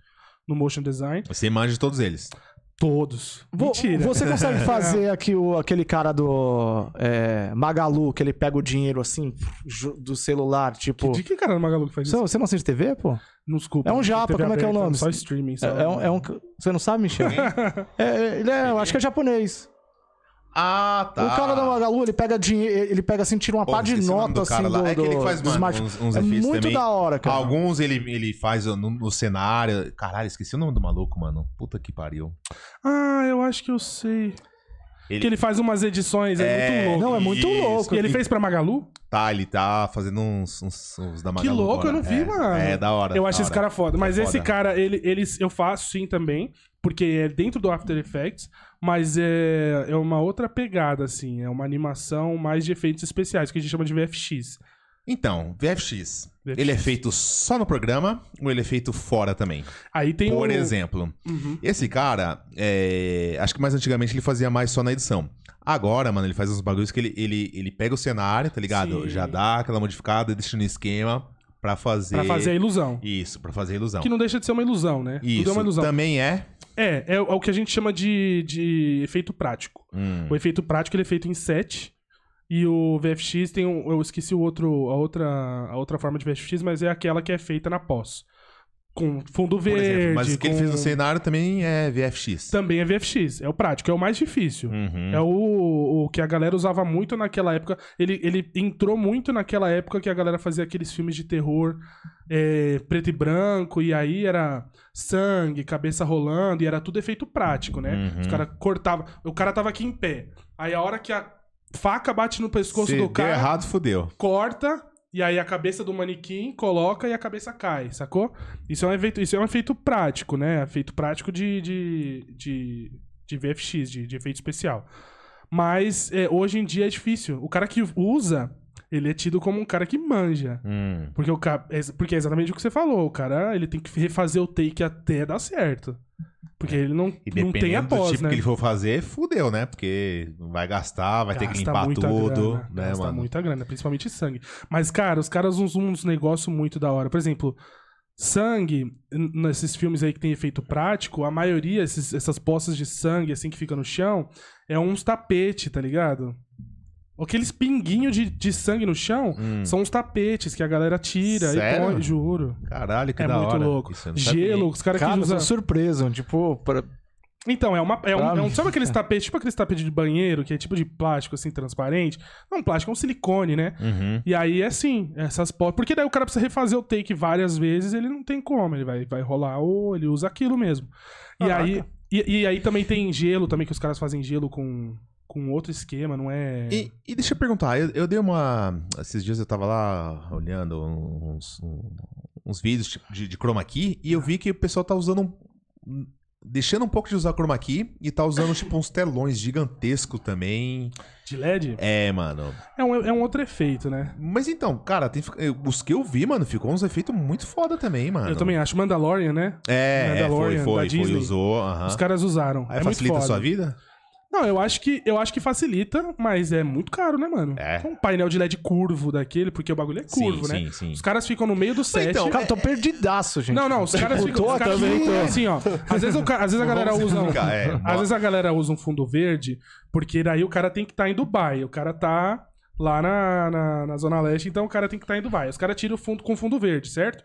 no motion design. Você manja de todos eles. Todos. Mentira. Você consegue fazer aqui o, aquele cara do é, Magalu, que ele pega o dinheiro assim do celular, tipo. De que cara do Magalu que faz Você, isso? você não assiste TV, pô? Não, desculpa. É um japa, como é que é o nome? Só streaming. Só. É, é um, é um- Você não sabe, Michel? É, é, ele é, eu acho que é japonês. Ah, tá. O cara da Magalu, ele pega dinheiro, ele pega assim, tira uma Pô, pá de nota assim lá. do, É que ele faz, mano, smart- uns- uns é efeitos muito também. da hora, cara. Alguns ele, ele faz no, no cenário. Caralho, esqueci o nome do maluco, mano. Puta que pariu. Ah, eu acho que eu sei. Ele, Que ele faz umas edições, é, É, muito louco. Não, é muito Isso. louco. E ele fez pra Magalu? Tá, ele tá fazendo uns, uns, uns da Que Magalu louco, eu agora. não vi, é, mano. É, da hora. Eu da acho esse cara foda. Mas É esse foda. cara, ele, eles, eu faço sim também, porque é dentro do After Effects, mas é, é uma outra pegada, assim. É uma animação mais de efeitos especiais, que a gente chama de VFX. Então, VFX. VFX. Ele é feito só no programa ou ele é feito fora também? Aí tem Por o... exemplo, Uhum. esse cara, é, acho que mais antigamente ele fazia mais só na edição. Agora, mano, ele faz uns bagulhos que ele, ele, ele pega o cenário, tá ligado? Sim. Já dá aquela modificada, deixa no esquema pra fazer. Pra fazer a ilusão. Isso, pra fazer a ilusão. Que não deixa de ser uma ilusão, né? Tudo Isso é uma ilusão. também é. É, é, o é o que a gente chama de, de efeito prático. Hum, O efeito prático ele é feito em set. E o VFX tem um. Eu esqueci o outro, a, outra, a outra forma de VFX, mas é aquela que é feita na pós. Com fundo verde. exemplo, mas o que ele com- fez no cenário também é VFX. Também é VFX. É o prático, é o mais difícil. Uhum. É o, o que a galera usava muito naquela época. Ele, ele entrou muito naquela época que a galera fazia aqueles filmes de terror é, preto e branco, e aí era sangue, cabeça rolando, e era tudo efeito prático, né? Uhum. Os caras cortavam. O cara tava aqui em pé. Aí a hora que a faca bate no pescoço Se do deu cara, errado, fudeu. corta. E aí a cabeça do manequim coloca e a cabeça cai, sacou? Isso é um efeito, isso é um efeito prático, né? Efeito prático de, de, de, de VFX, de, de efeito especial. Mas é, hoje em dia é difícil. O cara que usa, ele é tido como um cara que manja. Hum. Porque, o é- porque é exatamente o que você falou. O cara ele tem que refazer o take até dar certo. Porque ele não, E não tem dependendo do tipo né? que ele for fazer, fudeu, né? Porque vai gastar, vai ter que Gasta limpar tudo, grana, né, gasta mano? muita grana, principalmente sangue. Mas, cara, os caras usam uns negócios muito da hora. Por exemplo, sangue, nesses filmes aí que tem efeito prático, a maioria, esses- essas poças de sangue, assim, que fica no chão, é uns tapete, tá ligado? Aqueles pinguinhos de, de sangue no chão Hum. são uns tapetes que a galera tira Sério? e põe, juro. Caralho, que É da muito hora. louco. Eu não sabia. Gelo, os caras Cara, que usam... sou surpreso. Tipo, pra- Então, é uma. É um, é um- sabe aqueles tapetes, tipo aqueles tapetes de banheiro, que é tipo de plástico, assim, transparente? Não, plástico, é um silicone, né? Uhum. E aí é assim, essas po- Porque daí o cara precisa refazer o take várias vezes, ele não tem como, ele vai, vai rolar ou ele usa aquilo mesmo. E Caraca. aí. E, e aí também tem gelo, também, que os caras fazem gelo com, com outro esquema, não é. E, e deixa eu perguntar, eu, eu dei uma. Esses dias eu tava lá olhando uns, uns vídeos tipo, de, de chroma key e eu vi que o pessoal tá usando. um- Deixando um pouco de usar chroma key e tá usando, tipo, uns telões gigantescos também. De LED? É, mano. É um, é um outro efeito, né? Mas então, cara, tem, eu- os que eu vi, mano, ficou uns efeitos muito foda também, mano. Eu também acho. Mandalorian, né? É, é foi, Mandalorian, da foi, foi, Disney. usou. aham. Os caras usaram. Aí é facilita a sua vida? Não, eu acho que eu acho que facilita, mas é muito caro, né, mano? É. Um painel de LED curvo daquele, porque o bagulho é curvo, sim, né? sim, sim. Os caras ficam no meio do set. então, Cara, tô perdidaço, gente. Não, não, os caras ficam. tô Os caras também, ficam tô. assim, ó. Às vezes, o às vezes a galera usa. um- é. Às vezes a galera usa um fundo verde, porque daí o cara tem que estar em Dubai. O cara tá lá na, na, na Zona Leste, então o cara tem que estar em Dubai. Os caras tiram o fundo com fundo verde, certo?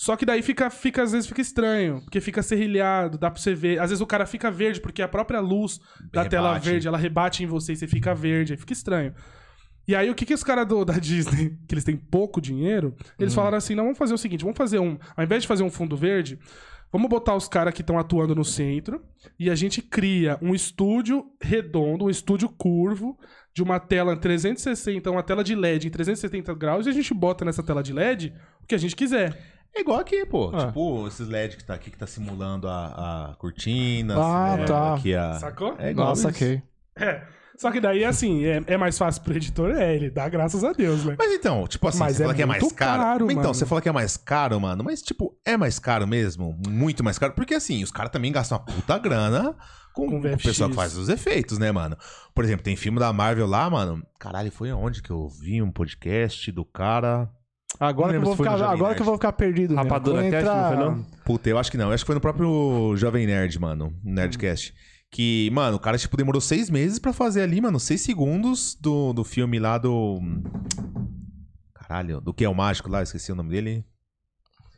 Só que daí fica, fica, às vezes fica estranho, porque fica serrilhado, dá pra você ver. Às vezes o cara fica verde, porque a própria luz da tela Rebate. verde, ela rebate em você e você fica verde, aí fica estranho. E aí, o que, que os caras da Disney, que eles têm pouco dinheiro, eles falaram assim: não, vamos fazer o seguinte, vamos fazer um. Ao invés de fazer um fundo verde, vamos botar os caras que estão atuando no centro e a gente cria um estúdio redondo, um estúdio curvo, de uma tela 360, uma tela de LED em 370 graus, e a gente bota nessa tela de LED o que a gente quiser. É igual aqui, pô. Ah. Tipo, esses LED que tá aqui, que tá simulando a, a cortina. Ah, simulando tá. Aqui a... Sacou? É igual Nossa, ok. É. Só que daí, assim, é, é mais fácil pro editor, é, ele dá graças a Deus, né? Mas então, tipo assim, Mas você é fala que é mais caro. caro, então, mano. você fala que é mais caro, mano. Mas, tipo, é mais caro mesmo? Muito mais caro. Porque, assim, os caras também gastam uma puta grana com, Com com o pessoal que faz os efeitos, né, mano? Por exemplo, tem filme da Marvel lá, mano. Caralho, foi onde que eu vi um podcast do cara. Agora, que eu, vou ficar, agora que eu vou ficar perdido. Rapadura Cast, não entrar- foi não? Puta, eu acho que não. Eu acho que foi no próprio Jovem Nerd, mano. Nerdcast. Que, mano, o cara, tipo, demorou seis meses pra fazer ali, mano, seis segundos do, do filme lá do. Caralho, do que é o mágico lá, esqueci o nome dele.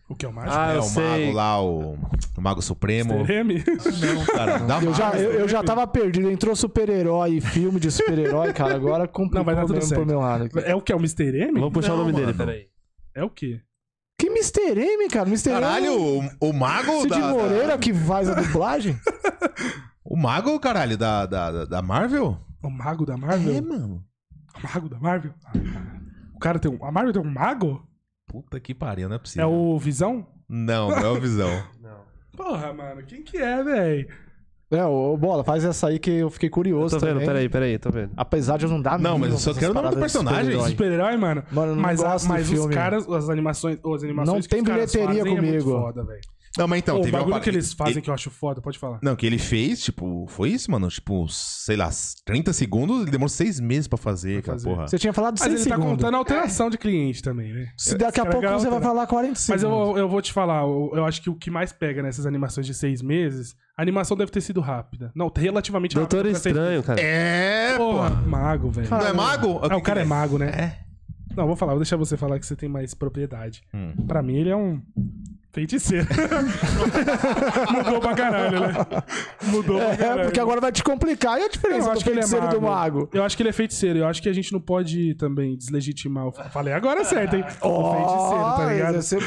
O que é o mágico? Ah, é eu o sei. mago lá, o, o Mago Supremo. Mr. M? Não, cara, dá Eu já, eu, eu já tava perdido. Entrou super-herói, filme de super-herói, cara. Agora complicou Não, vai dar tudo mesmo certo. pro meu lado. aqui. É o que? É o Mr. M? Vamos puxar Não, o nome mano. dele, peraí. É o quê? Que Mr. M, cara? Mr. Caralho, M. o, o mago Cid da, da- Moreira que faz a dublagem? O mago, caralho, da, da, da Marvel? O mago da Marvel? É, mano. O mago da Marvel? O cara tem um... A Marvel tem um mago? Puta que pariu, não é possível. É o Visão? Não, não é o Visão. Porra, mano, quem que é, velho? É, ô Bola, faz essa aí que eu fiquei Eu curioso tô vendo, também. peraí, peraí, tô vendo. Apesar de eu não dar Não, mas eu só quero o nome do personagem. super-herói. Mano. Mano, eu não mas a- gosto do mas os filme. caras, as animações, ou as animações Não que tem os caras bilheteria fazem É muito comigo. foda, velho. Não, mas então, Pô, o teve uma bagulho par- que eles fazem ele- que eu acho foda, pode falar. Não, que ele fez, tipo, foi isso, mano. Tipo, sei lá, 30 segundos, ele demorou seis meses pra fazer, Pra aquela fazer. porra. Você tinha falado Mas 6 ele tá segundos. contando a alteração de cliente também, né? Se daqui a pouco é você vai falar 45 Mas eu, eu vou te falar, eu, eu acho que o que mais pega nessas animações de seis meses, a animação deve ter sido rápida. Não, relativamente rápida. Doutor pra seis Estranho, cara. É. Porra, porra. mago, velho. Não é mago? Ah, o cara é mago, né? É. Não, vou falar, vou deixar você falar que você tem mais propriedade. Hum. Pra mim, ele é um. Feiticeiro. Mudou pra caralho, né? Mudou pra É, caralho. porque agora vai te complicar. E a diferença Eu do acho que ele é feiticeiro e do mago. mago? Eu acho que ele é feiticeiro. Eu acho que a gente não pode também deslegitimar o. Falei agora certo, hein? o Ó, feiticeiro, tá ligado? você-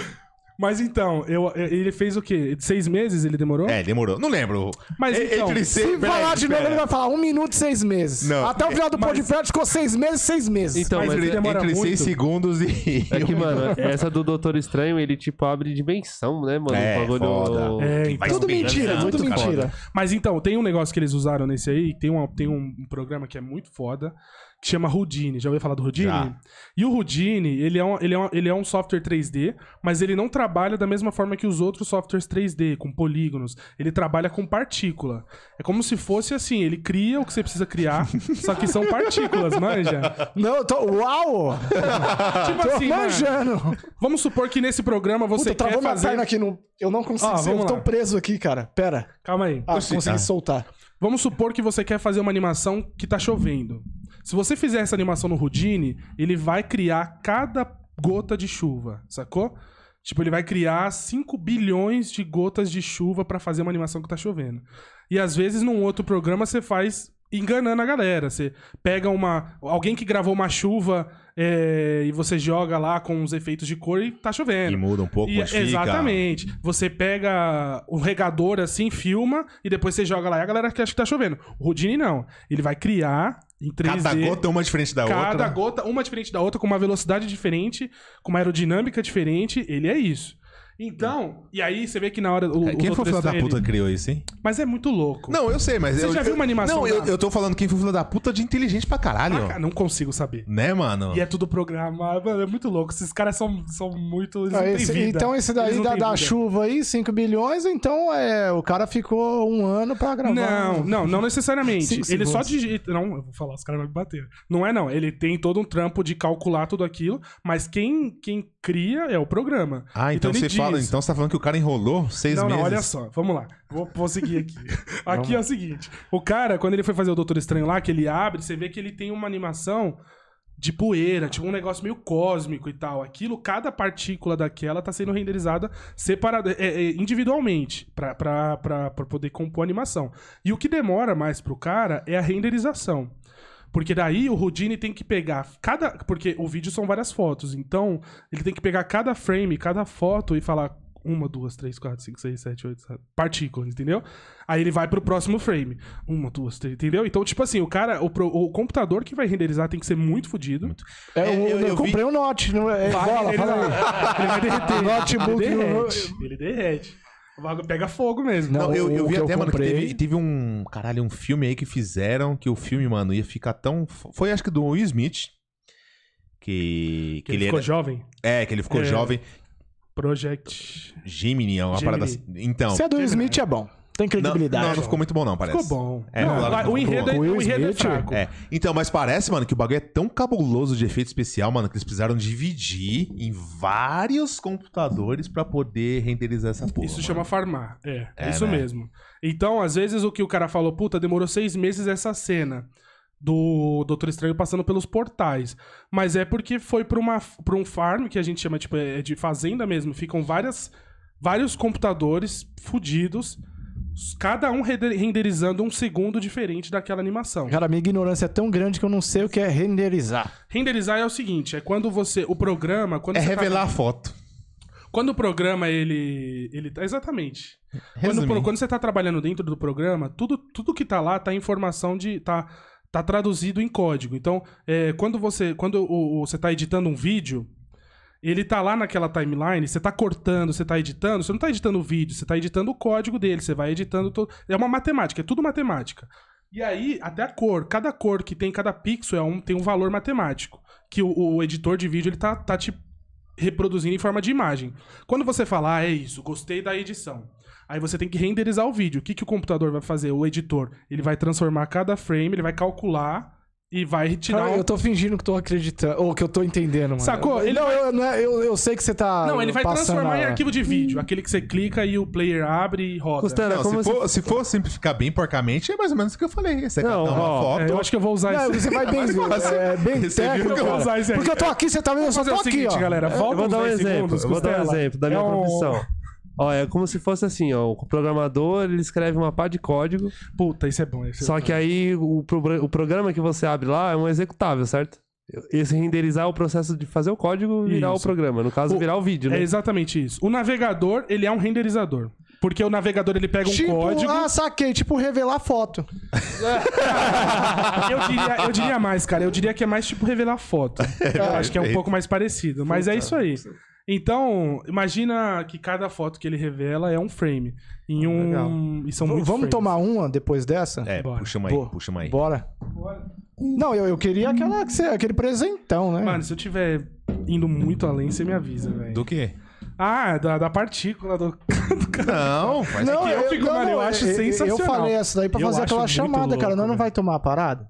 Mas então, eu, ele fez o quê? Seis meses ele demorou? É, demorou. Não lembro. Mas E- então, entre Se seis- peraí, falar de novo, ele vai falar um minuto e seis meses. Não. Até o final do Mas- podcast ficou seis meses, seis meses. Então, Mas mas, ele é, demora Entre muito. 6 segundos e. é que, mano, essa do Doutor Estranho, ele, tipo, abre dimensão, né, mano? É, O bagulho... foda. É, Que vai tudo esperando, mentira, é tudo mentira. foda. Mas então, tem um negócio que eles usaram nesse aí, tem, uma, tem um, um programa que é muito foda, que chama Houdini. Já ouviu falar do Houdini? Já. E o Houdini, ele é, um, ele, é um, ele é um software 3D, mas ele não trabalha da mesma forma que os outros softwares 3D, com polígonos. Ele trabalha com partícula. É como se fosse assim, ele cria o que você precisa criar, só que são partículas, manja? Não, eu tô. Uau! Tipo Tô assim, mano, manjando. vamos supor que nesse programa você Puta, quer travou minha fazer... perna aqui no. Eu não consigo. Ser, eu tô preso aqui, cara. Pera. Calma aí. Ah, consegui ah. soltar. Vamos supor que você quer fazer uma animação que tá chovendo. Se você fizer essa animação no Houdini, ele vai criar cada gota de chuva, sacou? Tipo, ele vai criar 5 bilhões de gotas de chuva pra fazer uma animação que tá chovendo. E às vezes num outro programa você faz enganando a galera. Você pega uma. Alguém que gravou uma chuva é, e você joga lá com os efeitos de cor e tá chovendo. E muda um pouco, E- modifica. exatamente. Você pega o regador assim, filma e depois você joga lá e a galera acha que tá chovendo. O Houdini não. Ele vai criar em 3D. Cada gota é uma diferente da cada outra. gota, uma diferente da outra, com uma velocidade diferente, com uma aerodinâmica diferente. Ele é isso. Então, e aí você vê que na hora. O, Quem foi o filho da puta que criou isso, hein? Mas é muito louco. Não, eu sei, mas. Você eu, já viu uma animação Não, eu, da- eu tô falando quem foi o filho da puta de inteligente pra caralho. Ah, cara, não consigo saber. Né, mano? E é tudo programado, mano, é muito louco. Esses caras são, são muito. Eles Ah, não têm esse- vida. então esse daí da, da chuva aí, 5 bilhões, então é, o cara ficou um ano pra gravar. Não, não, não necessariamente. Cinco Ele só segundos. digita. Não, eu vou falar, os caras vão me bater. Não é, não. Ele tem todo um trampo de calcular tudo aquilo, mas quem, quem cria é o programa. Ah, então, ele você diz- fala. Então você tá falando que o cara enrolou seis Não, meses. não, olha só. Vamos lá. Vou, vou seguir aqui. aqui é o seguinte: o cara, quando ele foi fazer o Doutor Estranho lá, que ele abre, você vê que ele tem uma animação de poeira, tipo um negócio meio cósmico e tal. Aquilo, cada partícula daquela tá sendo renderizada separada, é, é, individualmente, pra, pra, pra, pra poder compor a animação. E o que demora mais pro cara é a renderização. Porque daí o Houdini tem que pegar cada. Porque o vídeo são várias fotos. Então, ele tem que pegar cada frame, cada foto e falar uma, duas, três, quatro, cinco, seis, sete, oito, sete, partículas, entendeu? Aí ele vai pro próximo frame. Uma, duas, três, entendeu? Então, tipo assim, o cara, o, o computador que vai renderizar tem que ser muito fodido. É, É, eu, eu- eu comprei um Note. Não é, Vai, bola, ele, fala aí. vai, ele vai derreter. Notebook ele derrete. Ele derrete. O bagulho pega fogo mesmo. Não, Não, eu, eu vi que eu até, mano, que teve, teve um. Caralho, um filme aí que fizeram que o filme, mano, ia ficar tão. Foi acho que do Will Smith. Que. Que ele ficou era- jovem. É, que ele ficou É. jovem. Gemini. Gemini, é uma Gemini. parada assim. Então. Se é do Will Smith, é bom. Tem Não, credibilidade. não, não ficou muito bom, não, parece. Ficou bom. É, Não, que o, enredo, é- o enredo é fraco. É. Então, mas parece, mano, que o bagulho é tão cabuloso de efeito especial, mano, que eles precisaram dividir em vários computadores pra poder renderizar essa porra. Isso mano. chama farmar. É, é É, isso né? mesmo. Então, às vezes, o que o cara falou, puta, demorou seis meses essa cena do Doutor Estranho passando pelos portais. Mas é porque foi pra, uma, pra um farm, que a gente chama tipo, é de fazenda mesmo. Ficam várias, vários computadores fudidos, cada um render- renderizando um segundo diferente daquela animação. Cara, minha ignorância é tão grande que eu não sei o que é renderizar. Renderizar é o seguinte, é quando você... O programa... Quando É você tá- revelar a foto. Quando o programa, ele. ele exatamente. Quando, Resumindo. quando você tá trabalhando dentro do programa, tudo, tudo que tá lá tá em informação de. tá, tá traduzido em código. Então, é, quando você. Quando o, o- você tá editando um vídeo, ele tá lá naquela timeline, você tá cortando, você tá editando, você não tá editando o vídeo, você tá editando o código dele, você vai editando todo. É uma matemática, é tudo matemática. E aí, até a cor, cada cor que tem, cada pixel é um, tem um valor matemático. Que o, o editor de vídeo ele tá, tá te reproduzindo em forma de imagem. Quando você fala, ah, é isso, gostei da edição. Aí você tem que renderizar o vídeo. O que, que o computador vai fazer? O editor, ele vai transformar cada frame, ele vai calcular e vai dar Cara, um... eu tô fingindo que tô acreditando, ou que eu tô entendendo, mano. Sacou? Ele não, vai- eu, não é- eu, eu sei que você tá. Não, ele vai transformar em a- arquivo de vídeo. Aquele que você clica e o player abre e roda. Costela, Não, como se, você... for, se for simplificar bem porcamente, é mais ou menos o que eu falei. Você Não, uma ó, foto. É, eu acho que eu vou usar Não, esse. você vai bem, é, bem Você viu técnico, que eu vou usar esse aí. Porque eu tô aqui, você tá vendo, eu só tô o aqui, seguinte, ó. galera. Volta Eu vou dar um 10 exemplo, segundos, vou dar um exemplo da minha É um- profissão. Ó, é como se fosse assim, ó. O programador, ele escreve uma pá de código. Puta, isso é bom. Isso é Só bom. que aí o, pro- o programa que você abre lá é um executável, certo? Esse renderizar é o processo de fazer o código e virar o Isso. programa. No caso, O- virar o vídeo, né? É exatamente isso. O navegador, ele é um renderizador. Porque o navegador, ele pega um tipo, código... ah, saquei, tipo revelar foto. eu, diria, eu diria mais, cara. Eu diria que é mais tipo revelar foto. Eu acho que é um pouco mais parecido. Mas é isso aí. Então, imagina que cada foto que ele revela é um frame. Em um. E são muitos Vamos frames. tomar uma depois dessa? É, Bora. puxa uma aí, Boa. puxa uma aí. Bora. Não, eu, eu queria aquela, que você- aquele presentão, né? Mano, se eu tiver indo muito além, você me avisa, velho. Do quê? Ah, da, da partícula do. do cara. Não, faz não, que eu fico, mano, eu acho Eu sensacional. falei essa daí pra Eu fazer acho aquela muito chamada, cara. louco, Não, não velho. vai tomar a parada?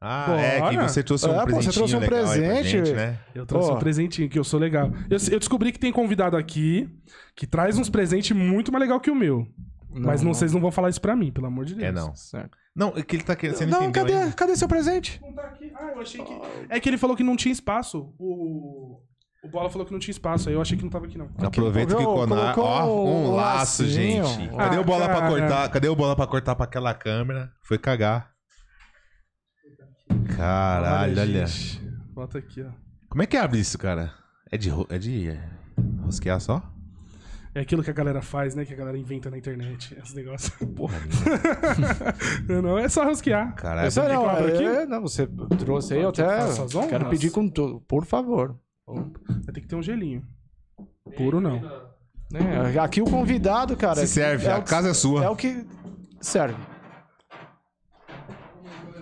Ah, é que Bora. você trouxe um É, pô, você trouxe um pra presente. gente, né? Eu trouxe Ó. um presentinho, que eu sou legal. Eu, eu descobri que tem convidado aqui que traz uns presentes muito mais legal que o meu. Mas não, vocês não vão falar isso pra mim, pelo amor de Deus. É não. Certo. Não, é que ele tá querendo. Você não, Não, cadê, ainda. cadê seu presente? Não tá aqui. Ah, eu achei que. É que ele falou que não tinha espaço. O. O Bola falou que não tinha espaço, aí eu achei que não tava aqui, não. Aproveita que o Conar. Ó, um um laço, lacinho. gente. Cadê Ah, o bola pra cara. cortar? Cadê o bola pra cortar pra aquela câmera? Foi cagar. Caralho, olha. gente. Bota aqui, ó. Como é que abre isso, cara? É de, ro- é de é, rosquear só? É aquilo que a galera faz, né? Que a galera inventa na internet. Esse negócio. Porra não, é só rosquear. Caralho. Esse não, abro aqui? é, não, você trouxe aí, eu até fazer as honras? quero pedir com tudo, por favor. Vai ter que ter um gelinho. Puro não. É, aqui o convidado, cara. Se serve, é a o que- casa é sua. É o que serve.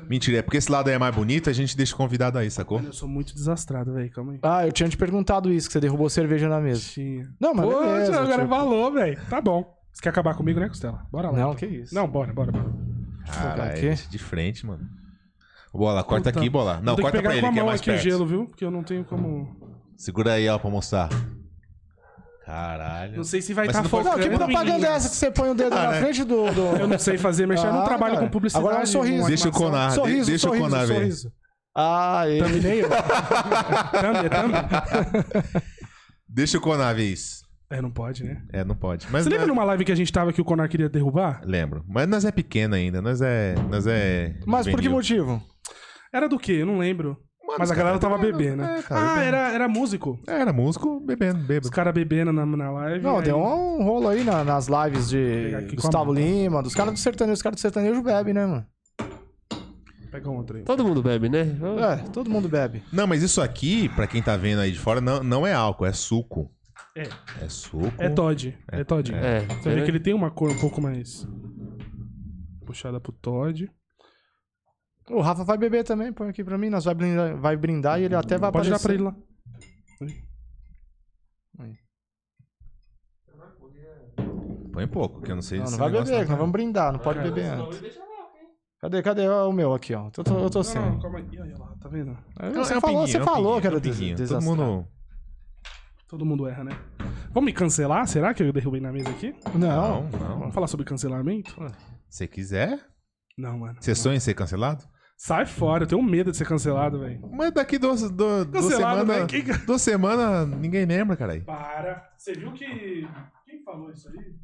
Mentira, é porque esse lado aí é mais bonito, a gente deixa o convidado aí, sacou? Mano, eu sou muito desastrado, velho. Calma aí. Ah, eu tinha te perguntado isso, que você derrubou cerveja na mesa. Tinha. Não, mas Pô, beleza. agora tipo- falou, velho. Tá bom. Você quer acabar comigo, né, Costela? Bora lá. Não, então. que isso. Não, bora, bora, bora. Deixa de frente, mano. Bola, corta Puta. aqui, bola. Não, corta pra ele, que é mais aqui o gelo, viu? Porque eu não tenho como... Segura aí, ó, pra mostrar. Caralho. Não sei se vai estar não for- Não, que focando propaganda é essa que você põe o dedo Ah, na né? frente do. do... Eu não sei fazer, mexer. eu não Ah, trabalho cara. com publicidade. Agora é um sorriso. Deixa o. Conar, sorriso, deixa sorriso, o Conar ver. sorriso. Ah, ele. Thumbnail? Thumb, é thumb? Deixa o Conar ver isso. É, não pode, né? É, não pode. Mas Você lembra nós- numa live que a gente tava que o Conar queria derrubar? Lembro. Mas nós é pequeno ainda, nós é. Nós é. Mas por que juvenil. motivo? Era do quê? Eu não lembro. Mano, Mas a os galera tava bebendo, né? É, ah, bebendo. era, era músico. É, Era músico bebendo, Os bêbado. caras bebendo na, na live. Não, aí- deu um rolo aí na- nas lives de aqui com Gustavo mão. Lima, dos caras do sertanejo. Os caras do sertanejo bebem, né, mano? Pega outra aí. Todo mundo bebe, né? É, todo mundo bebe. Não, mas isso aqui, pra quem tá vendo aí de fora, não, não é álcool, é suco. É. É suco. É Todd. É, Todd. É, Você vê que ele tem uma cor um pouco mais puxada pro Todd. O Rafa vai beber também, põe aqui pra mim. Nós vai brindar, vai brindar e ele até vai Pode dar pra ele lá. Põe pouco, que eu não sei Não, não vai beber, não. nós vamos brindar, não pode beber antes. Cadê, cadê Ó, o meu aqui, ó? Eu tô, eu tô sem. Não, calma aí. Olha lá, tá vendo? É, Não, Você é um falou, pinguinho, você é um falou pinguinho, que é era um pinguinho. des Todo mundo. Todo mundo erra, né? Vamos me cancelar? Será que eu derrubei na mesa aqui? Não. Não, não. Vamos falar sobre cancelamento? Se quiser. Não, mano. Você sonha em ser cancelado? Sai fora, eu tenho medo de ser cancelado, velho. Mas daqui duas, duas, duas semanas. Quem- Duas semanas, ninguém lembra, caralho. Para. Você viu que. Quem falou isso aí?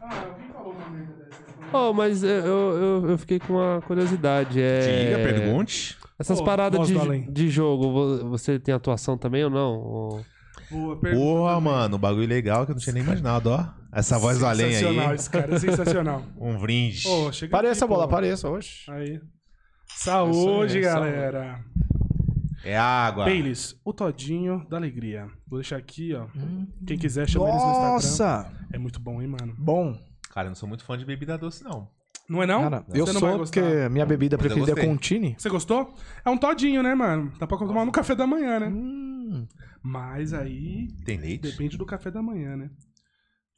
Ah, alguém falou uma merda dessa. Oh, mas eu, eu, eu fiquei com uma curiosidade. É... Diga, pergunte. Essas Pô, paradas de, do de jogo, vo- você tem atuação também ou não? Ou- Boa pergunta. Porra, também. mano, um bagulho legal que eu não tinha nem imaginado, ó. Essa voz do além Sensacional, aí. esse cara é sensacional. Um brinde. Chega Pareça bola, pô. pareça, oxe. Aí. Saúde, aí, galera. É água. Baileys, o Todinho da Alegria. Vou deixar aqui, ó. Quem quiser, chama eles no Instagram. Nossa! É muito bom, hein, mano? Bom. Cara, eu não sou muito fã de bebida doce, não. Não é não? Cara, Você eu não sou porque minha bebida Mas preferida é. Contini. Você gostou? É um todinho, né, mano? Dá pra tomar no café da manhã, né? Hum. Mas aí Tem leite? depende do café da manhã, né?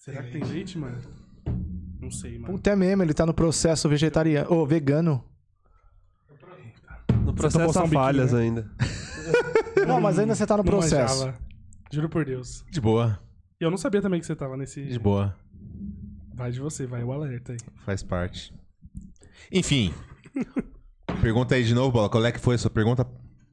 Será que tem leite, mano? Não sei, mano. Puta é mesmo, ele tá no processo vegetariano. Ô, vegano. No processo um há biquinho, falhas né? ainda. Não, mas ainda você tá no Não processo. Juro por Deus. De boa. E eu não sabia também que você tava nesse. De boa. Vai de você, vai o alerta aí. Faz parte. Enfim. pergunta aí de novo, Bola. Qual é que foi a sua pergunta?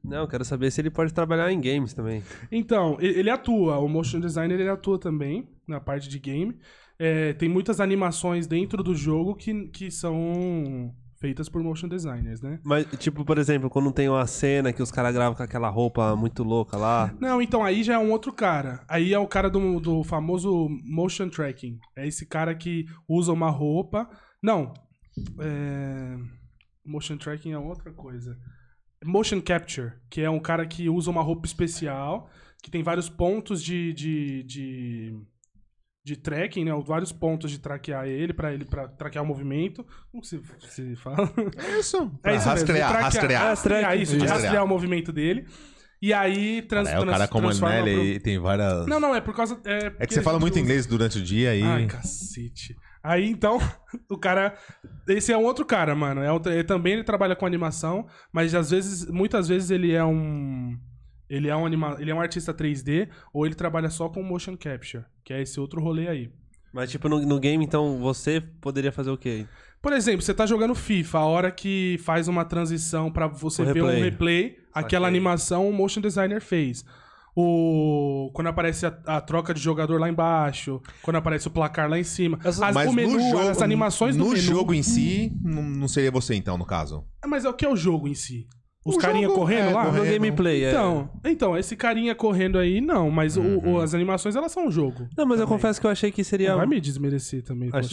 Não, quero saber se ele pode trabalhar em games também. Então, ele atua, o motion designer ele atua também na parte de game. É, tem muitas animações dentro do jogo que, que são feitas por motion designers, né? Mas, tipo, por exemplo, quando tem uma cena que os caras gravam com aquela roupa muito louca lá. Não, então aí já é um outro cara. Aí é o cara do, do famoso motion tracking. É esse cara que usa uma roupa. Não. É... Motion tracking é outra coisa. Motion capture, que é um cara que usa uma roupa especial, que tem vários pontos de. de, de... De tracking, né? Vários pontos de traquear ele, pra ele pra traquear o movimento. Como se, se fala? É isso. É isso mesmo, rastrear, traquear- rastrear. rastrear isso, de Rastrear. rastrear o movimento dele. E aí trans, É, o trans- cara como ele, transforma pro- tem várias... Não, não, é por causa. É, É que você fala muito usa- inglês durante o dia e... Ai, cacete. Aí então, o cara. Esse é um outro cara, mano. É outro- ele também ele trabalha com animação, mas às vezes, muitas vezes ele é um. Ele é um, anima, ele é um artista 3D, ou ele trabalha só com motion capture, que é esse outro rolê aí. Mas, tipo, no, no game, então, você poderia fazer o quê? Por exemplo, você tá jogando FIFA, a hora que faz uma transição pra você O ver um replay. replay, aquela animação o motion designer fez. O quando aparece a, a troca de jogador lá embaixo, quando aparece o placar lá em cima, as, Mas o menu, no jogo, as animações no do menu. jogo em si, não, não seria você então, no caso. Mas é o que é o jogo em si? Os O carinha jogo, correndo é, lá? correndo. No gameplay, é. Então, então, esse carinha correndo aí, não, mas o- Uhum. o- as animações elas são um jogo. Não, mas eu Também. confesso que eu achei que seria. Não vai me desmerecer também, Acho-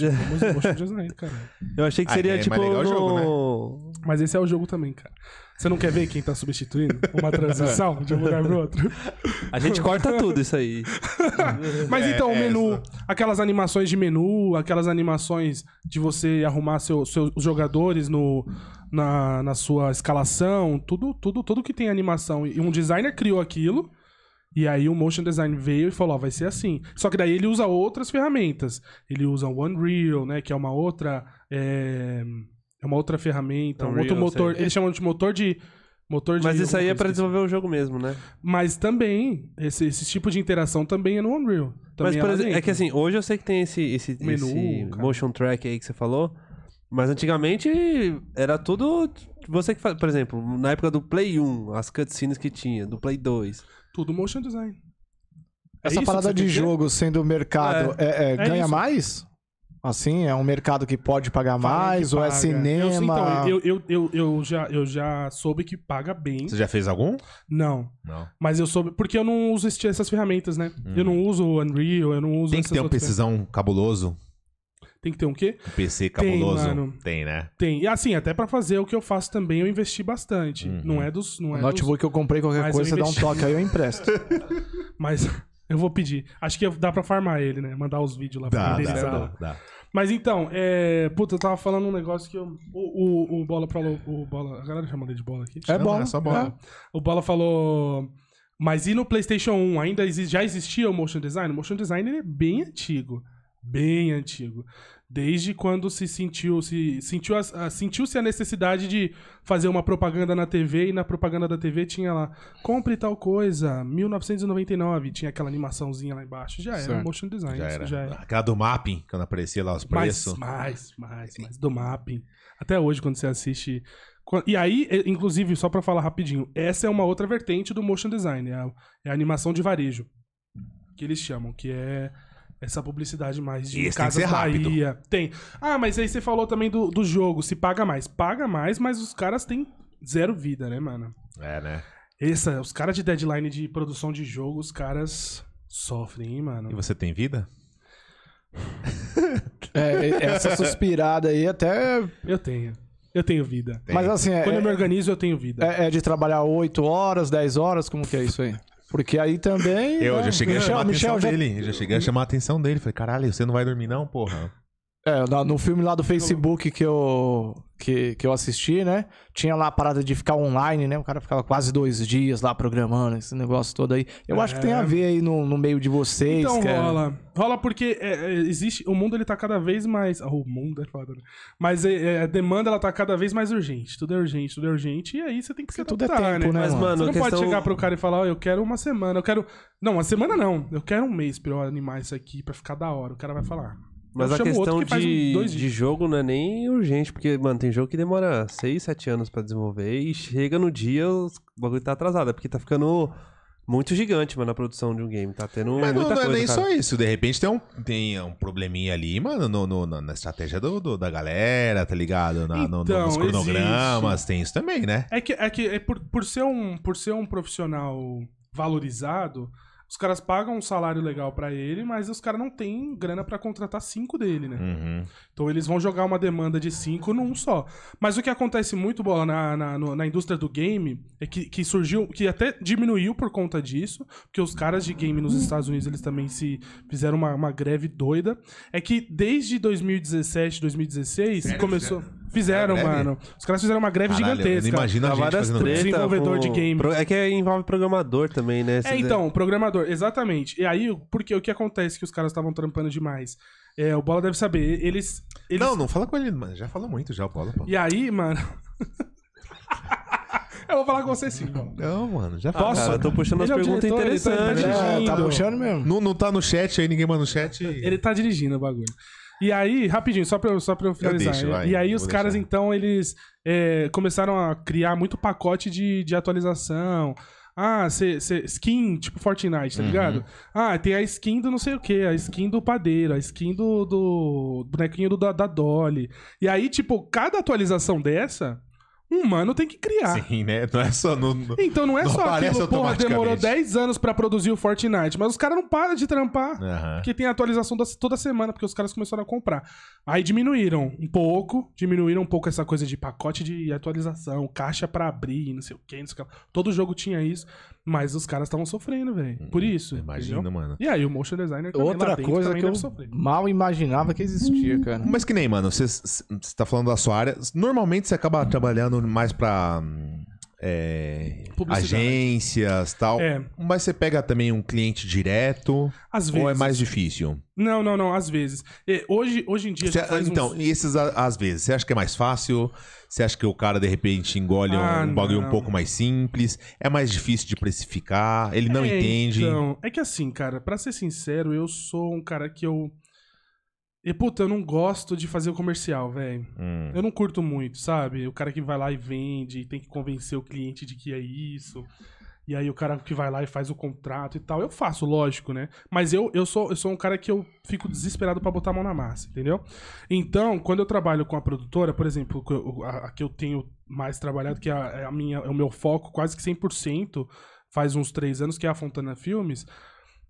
poxa, cara. Eu achei que Ah, seria, é mais tipo. legal o jogo, né? no... Mas esse é o jogo também, cara. Você não quer ver quem tá substituindo? Uma transição de um lugar pro outro? A gente corta tudo isso aí. Mas É, então, o é menu, essa. aquelas animações de menu, aquelas animações de você arrumar seu, seus jogadores no, na, na sua escalação, tudo, tudo, tudo que tem animação. E um designer criou aquilo. E aí o motion design veio e falou, ó, vai ser assim. Só que daí ele usa outras ferramentas. Ele usa o Unreal, né, que é uma outra é, é uma outra ferramenta, um Unreal, outro motor. sei. Eles chamam de motor de motor de Mas isso aí é coisa desenvolver o jogo mesmo, né? mas também, esse, esse tipo de interação também é no Unreal. Mas, por lá exemplo, é que assim, hoje eu sei que tem esse, esse, Menu, esse motion track aí que você falou. Mas antigamente era tudo. Você que faz. Por exemplo, na época do Play 1, as cutscenes que tinha, do Play 2. Tudo motion design. É Essa parada de jogo sendo mercado, é, é, ganha isso. mais? Assim, é um mercado que pode pagar Fala mais? Ou é paga. cinema? Eu, então, eu, eu, eu, eu já, eu já soube que paga bem. Você já fez algum? Não. Não. Mas eu soube. Porque eu não uso essas ferramentas, né? Eu não uso o Unreal, eu não uso Tem que essas ter um precisão cabuloso. Tem que ter um quê? Um PC Tem, cabuloso. mano. Tem, né? Tem. E assim, até pra fazer o que eu faço também, eu investi bastante. Uhum. Não é dos. Não O é notebook que eu comprei, qualquer Mas coisa, você dá um toque aí, eu empresto. dos, mas eu vou pedir. Acho que dá pra farmar ele, né? Mandar os vídeos lá pra Dá, dá, dá, dá. Mas então, é. Puta, eu tava falando um negócio que eu. O, o, o Bola falou. O Bola. A galera chama ele de bola aqui? É Não, bom. é só bola. O Bola falou. Mas e no PlayStation 1 ainda exi- já existia o motion design? O motion design ele é bem antigo. Bem antigo. Desde quando se sentiu se sentiu a, a- sentiu-se a necessidade de fazer uma propaganda na TV e na propaganda da TV tinha lá compre tal coisa 1999 tinha aquela animaçõezinha lá embaixo já era Certo. motion design Já isso era. já era Aquela do mapping, quando aparecia lá os mais, preços. mais, mais, mais do mapping. Até hoje, quando você assiste. E aí, inclusive, só pra falar rapidinho, essa é uma outra vertente do motion design, é a, é a animação de varejo. Que eles chamam, que é essa publicidade mais de tem que Casas ser rápido. Bahia. Tem. Ah, mas aí você falou também do, do jogo, se paga mais. Paga mais, mas os caras têm zero vida, né, mano? É, né? Essa, os caras de deadline de produção de jogo, os caras sofrem, hein, mano? E você tem vida? É, essa suspirada aí até. Eu tenho. Eu tenho vida. Tem. Mas assim, é, Quando eu me organizo, eu tenho vida. é, é de trabalhar 8 horas, 10 horas? Como que é isso aí? Porque aí também. Eu né? já cheguei a Michel, chamar a atenção já- dele. Eu já cheguei a chamar a atenção dele. Falei, caralho, você não vai dormir não, porra? É, no filme lá do Facebook que eu, que, que eu assisti, né? Tinha lá a parada de ficar online, né? O cara ficava quase dois dias lá programando esse negócio todo aí. Eu acho que tem a ver aí no, no meio de vocês. Então é- rola. Rola porque é, é, existe. O mundo ele tá cada vez mais. Oh, o mundo é foda, né? Mas é, é, a demanda ela tá cada vez mais urgente. Tudo é urgente, tudo é urgente. E aí você tem que se Porque tudo é adaptar, tempo, né, Mas, mano? Você não questão... pode chegar pro cara e falar, ó, eu quero uma semana, eu quero. Não, uma semana não. Eu quero um mês pra eu animar isso aqui pra ficar da hora. O cara vai falar. Mas Eu a questão um- de, de jogo não é nem urgente, porque, mano, tem jogo que demora 6, 7 anos pra desenvolver e chega no dia o bagulho tá atrasado. É porque tá ficando muito gigante, mano, a produção de um game. Tá tendo Mas não, muita não é coisa, nem cara. só isso. De repente tem um, tem um probleminha ali, mano, no, no- na- na estratégia do, do- da galera, tá ligado? Na- no- no- Então, nos cronogramas, tem isso também, né? É que, é que é por, por, ser um, por ser um profissional valorizado, os caras pagam um salário legal pra ele, mas os caras não têm grana pra contratar cinco dele, né? Uhum. Então eles vão jogar uma demanda de cinco num só. Mas o que acontece muito, Bola, na, na, na indústria do game, é que, que surgiu, que até diminuiu por conta disso, porque os caras de game nos Estados Unidos, eles também se fizeram uma, uma greve doida, é que desde 2017, 2016, Sério? começou... Fizeram, Greve? mano. Os caras fizeram uma greve Caralho, gigantesca. não imagino a Dá gente fazendo treta desenvolvedor com- de game. Pro- É que envolve programador também, né? É, Esses- então, programador, exatamente. E aí, porque o que acontece que os caras estavam trampando demais? É, o Bola deve saber, eles... eles Não, não fala com ele, mano. Já falou muito já, o bola, pô. E aí, mano... Eu vou falar com você sim, Bola. Não, mano, já Ah, falou. cara, eu tô puxando Ele as é perguntas diretor, ele tá- ele tá interessantes. É, tá puxando mesmo. Não, não tá no chat aí, ninguém manda no chat. Ele tá dirigindo o bagulho. E aí, rapidinho, só pra, eu- só pra eu finalizar. deixo, vai, e aí os caras, deixar. então, eles é, começaram a criar muito pacote de, de atualização. Ah, cê, cê- skin, tipo Fortnite, tá Uhum. ligado? Ah, tem a skin do não sei o que, a skin do padeiro, a skin do, do bonequinho do, da, da Dolly. E aí, tipo, cada atualização dessa, um mano tem que criar. Sim, né? Não é só no. no- Então não é Não só aquilo, porra, demorou automaticamente. 10 anos pra produzir o Fortnite, mas os caras não param de trampar. Aham. Porque tem atualização da- toda semana, porque os caras começaram a comprar. Aí diminuíram um pouco, diminuíram um pouco essa coisa de pacote de atualização, caixa pra abrir, não sei o que, não sei o que. Todo jogo tinha isso, mas os caras estavam sofrendo, velho. Por isso. Imagina, entendeu? mano. E aí o motion designer também lá Outra dentro coisa também que eu deve sofrer. mal imaginava que existia, cara. Mas que nem, mano, você você tá falando da sua área. Normalmente você acaba trabalhando mais pra. hum, é, Publicidade. agências tal. É. Mas você pega também um cliente direto. Às vezes. Ou é mais difícil? Não, não, não, às vezes. Hoje, hoje em dia faz então, uns... e esses às vezes, você acha que é mais fácil? Você acha que o cara de repente engole um- Ah, um bagulho um pouco mais simples? É mais difícil de precificar? Ele não É, entende? Então, é que assim, cara, pra ser sincero, eu sou um cara que eu. E, puta, eu não gosto de fazer o comercial, velho. Hum. Eu não curto muito, sabe? O cara que vai lá e vende, tem que convencer o cliente de que é isso. E aí o cara que vai lá e faz o contrato e tal. Eu faço, lógico, né? Mas eu, eu, sou, eu sou um cara que eu fico desesperado pra botar a mão na massa, entendeu? Então, quando eu trabalho com a produtora, por exemplo, que eu- a, a que eu tenho mais trabalhado, que é a, é a minha, é o meu foco quase que 100%, faz uns três anos, que é a Fontana Filmes.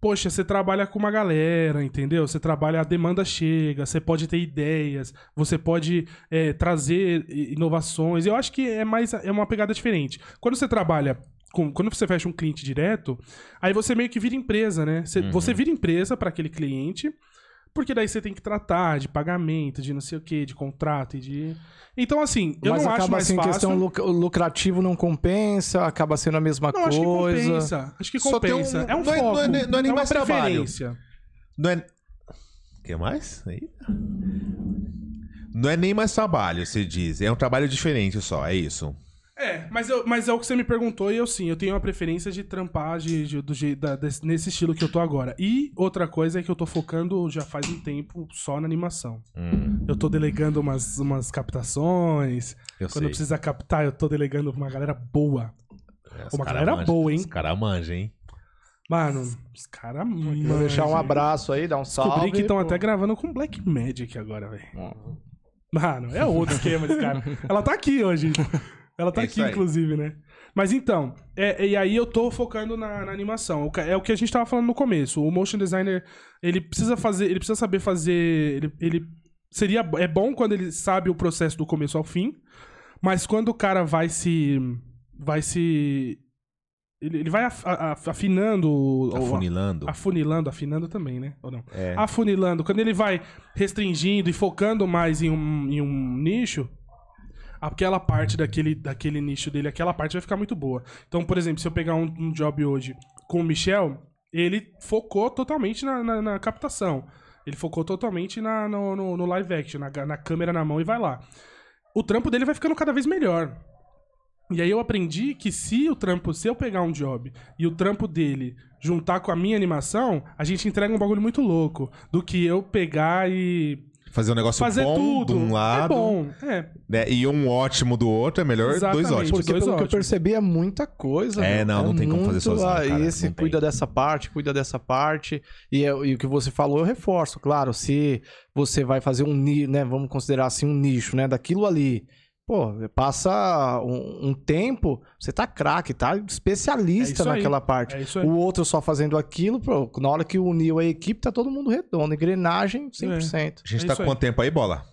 Poxa, você trabalha com uma galera, entendeu? Você trabalha, a demanda chega, você pode ter ideias, você pode é, trazer inovações. Eu acho que é mais é uma pegada diferente. Quando você trabalha com- quando você fecha um cliente direto, aí você meio que vira empresa, né? Você, Uhum. você vira empresa para aquele cliente, porque daí você tem que tratar de pagamento, de não sei o que, de contrato e de. Então, assim, eu Mas não acaba acho mais assim, fácil. questão luc- lucrativo não compensa, acaba sendo a mesma Não, acho que coisa. compensa. Acho que tem um- compensa. É um não é- foco. não é nem- não é nem uma mais trabalho. preferência. Não é. que mais? Aí? Não é nem mais trabalho, você diz. É um trabalho diferente só, é isso. É, mas, eu, mas é o que você me perguntou e eu sim, eu tenho uma preferência de trampar de, de- do jeito da- desse- nesse estilo que eu tô agora. E outra coisa é que eu tô focando já faz um tempo só na animação. Hum, Eu tô delegando umas, umas captações. eu Quando sei. precisa captar, eu tô delegando pra uma galera boa. É, uma galera manja, boa, hein? Os caras manjam, hein? Mano, os caras. Vou deixar um abraço aí, dar um salve. Descobri que estão até gravando com Black Magic agora, velho. Mano, é outro esquema esse cara. Ela tá aqui hoje. Ela tá É aqui, inclusive, né? Mas então, é- e aí eu tô focando na, na animação. É o que a gente tava falando no começo. O motion designer, ele precisa fazer, ele precisa saber fazer, ele, ele seria é bom quando ele sabe o processo do começo ao fim, mas quando o cara vai se vai se ele, ele vai af- a- a- afinando Afunilando. afunilando, afinando também, né? Ou não? É. afunilando, quando ele vai restringindo e focando mais em um, em um nicho, aquela parte daquele, daquele nicho dele, aquela parte vai ficar muito boa. Então, por exemplo, se eu pegar um, um job hoje com o Michel, ele focou totalmente na, na- na captação. Ele focou totalmente na, no, no- no live action, na, na câmera na mão e vai lá. O trampo dele vai ficando cada vez melhor. E aí eu aprendi que se o trampo, se eu pegar um job e o trampo dele juntar com a minha animação, a gente entrega um bagulho muito louco. Do que eu pegar e Fazer um negócio fazer bom tudo. de um lado É bom, é. né, e um ótimo do outro, é melhor dois Exatamente. ótimos. Porque dois pelo que eu ótimos. percebi é muita coisa. É, meu. não, não tem como fazer muito, sozinho, ah, cara, Esse não tem. cuida dessa parte, cuida dessa parte. E, é- e o que você falou, eu reforço. Claro, se você vai fazer um nicho, né? Vamos considerar assim um nicho, né? Daquilo ali. Pô, passa um, um tempo, você tá craque, tá É especialista aí. naquela parte. É isso aí. O outro só fazendo aquilo, pô, na hora que uniu a equipe, tá todo mundo redondo. Engrenagem 100%. A gente É tá com aí. quanto tempo aí, bola?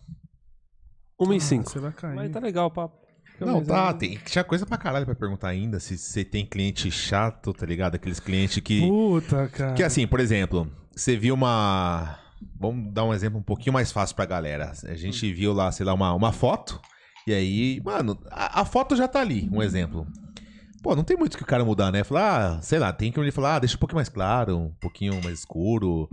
1 e Ah, 5. Você vai cair. Mas tá legal o papo. Não, tá, é- tem, tinha coisa pra caralho pra perguntar ainda. Se você tem cliente chato, tá ligado? Aqueles clientes que. Puta, cara. Que assim, por exemplo, você viu uma. Vamos dar um exemplo um pouquinho mais fácil pra galera. A gente viu lá, sei lá, uma, uma foto. E aí, mano, a, a foto já tá ali, um exemplo. Pô, não tem muito que o cara mudar, né? Falar, ah, sei lá, tem que ele falar, ah, deixa um pouquinho mais claro, um pouquinho mais escuro.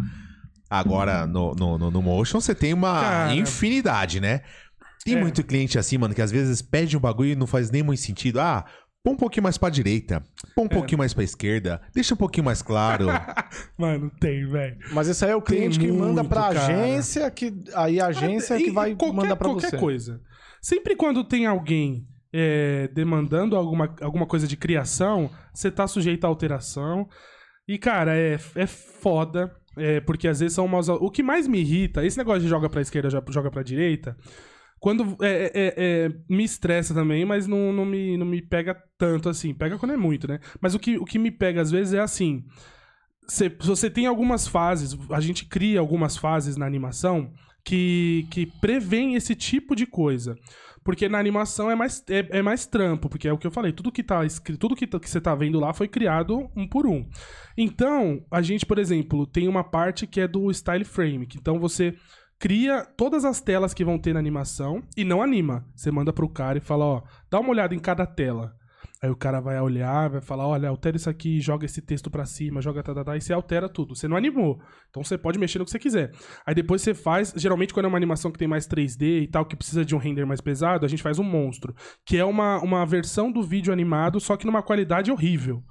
Agora, no, no, no, no Motion, você tem uma Cara. infinidade, né? Tem É. muito cliente assim, mano, que às vezes pede um bagulho e não faz nem muito sentido. Ah, põe um pouquinho mais pra direita, põe um É. pouquinho mais pra esquerda, deixa um pouquinho mais claro. Mano, tem, velho. Mas esse aí é o cliente que manda muito, pra cara. agência, que aí a agência é que vai qualquer, mandar pra qualquer você. coisa. Sempre quando tem alguém é, demandando alguma, alguma coisa de criação, você tá sujeito a alteração. E, cara, é, é foda. é, porque às vezes são umas. O que mais me irrita, esse negócio de joga pra esquerda, joga pra direita. Quando. É, é- é- me estressa também, mas não, não, me, não me pega tanto assim. Pega quando é muito, né? Mas o que, o que me pega às vezes é assim. Você tem algumas fases, a gente cria algumas fases na animação que, que prevêem esse tipo de coisa. Porque na animação é mais, é, é mais trampo, porque é o que eu falei, tudo que tá escrito, tudo que, tá- que você tá vendo lá foi criado um por um. Então, a gente, por exemplo, tem uma parte que é do style frame, que então você cria todas as telas que vão ter na animação e não anima. Você manda pro cara e fala, ó, dá uma olhada em cada tela. Aí o cara vai olhar, vai falar, olha, altera isso aqui, joga esse texto pra cima, joga tá, tá, tá, e você altera tudo. Você não animou. Então você pode mexer no que você quiser. Aí depois você faz, geralmente quando é uma animação que tem mais 3D e tal, que precisa de um render mais pesado, a gente faz um monstro, que é uma, uma versão do vídeo animado, só que numa qualidade horrível.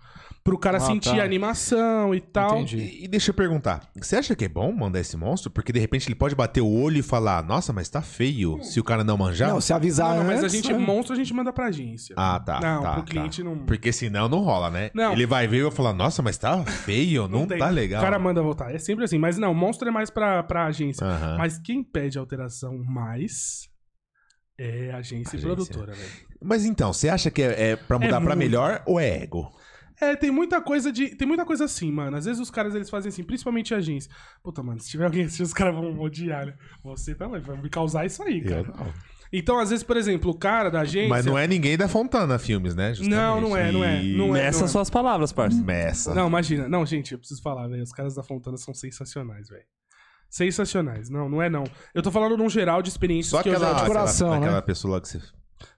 Pro cara Ah, sentir tá. a animação e tal. Entendi. E, e deixa eu perguntar, você acha que é bom mandar esse monstro? Porque de repente ele pode bater o olho e falar, nossa, mas tá feio, se o cara não manjar. Não, se avisar Não, não, mas a antes, gente, né? monstro a gente manda pra agência. Ah, tá. Não, tá, pro tá. cliente não. Porque senão não rola, né? Não. Ele vai ver e vai falar, nossa, mas tá feio, não, tem. tá legal. O cara manda voltar. É sempre assim. Mas não, monstro é mais pra, pra agência. Aham. Mas quem pede alteração mais é agência, Agência. e produtora, velho. Mas então, você acha que é, é pra mudar pra muito. melhor ou é ego? É, tem muita coisa de. Tem muita coisa assim, mano. Às vezes os caras eles fazem assim, principalmente a agência. Puta, mano, se tiver alguém assim, os caras vão odiar, né? Você também, vai me causar isso aí, cara. Eu não. Então, às vezes, por exemplo, o cara da agência. Mas não é ninguém da Fontana Filmes, né? Não, não é, não é, não é. Nessas suas palavras, parça. Messa. Não, imagina. Não, gente, eu preciso falar, velho. Os caras da Fontana são sensacionais, velho. Sensacionais. Não, não é não. Eu tô falando num geral de experiências Só que eu aquela, já... de coração, aquela, né? aquela pessoa lá que você...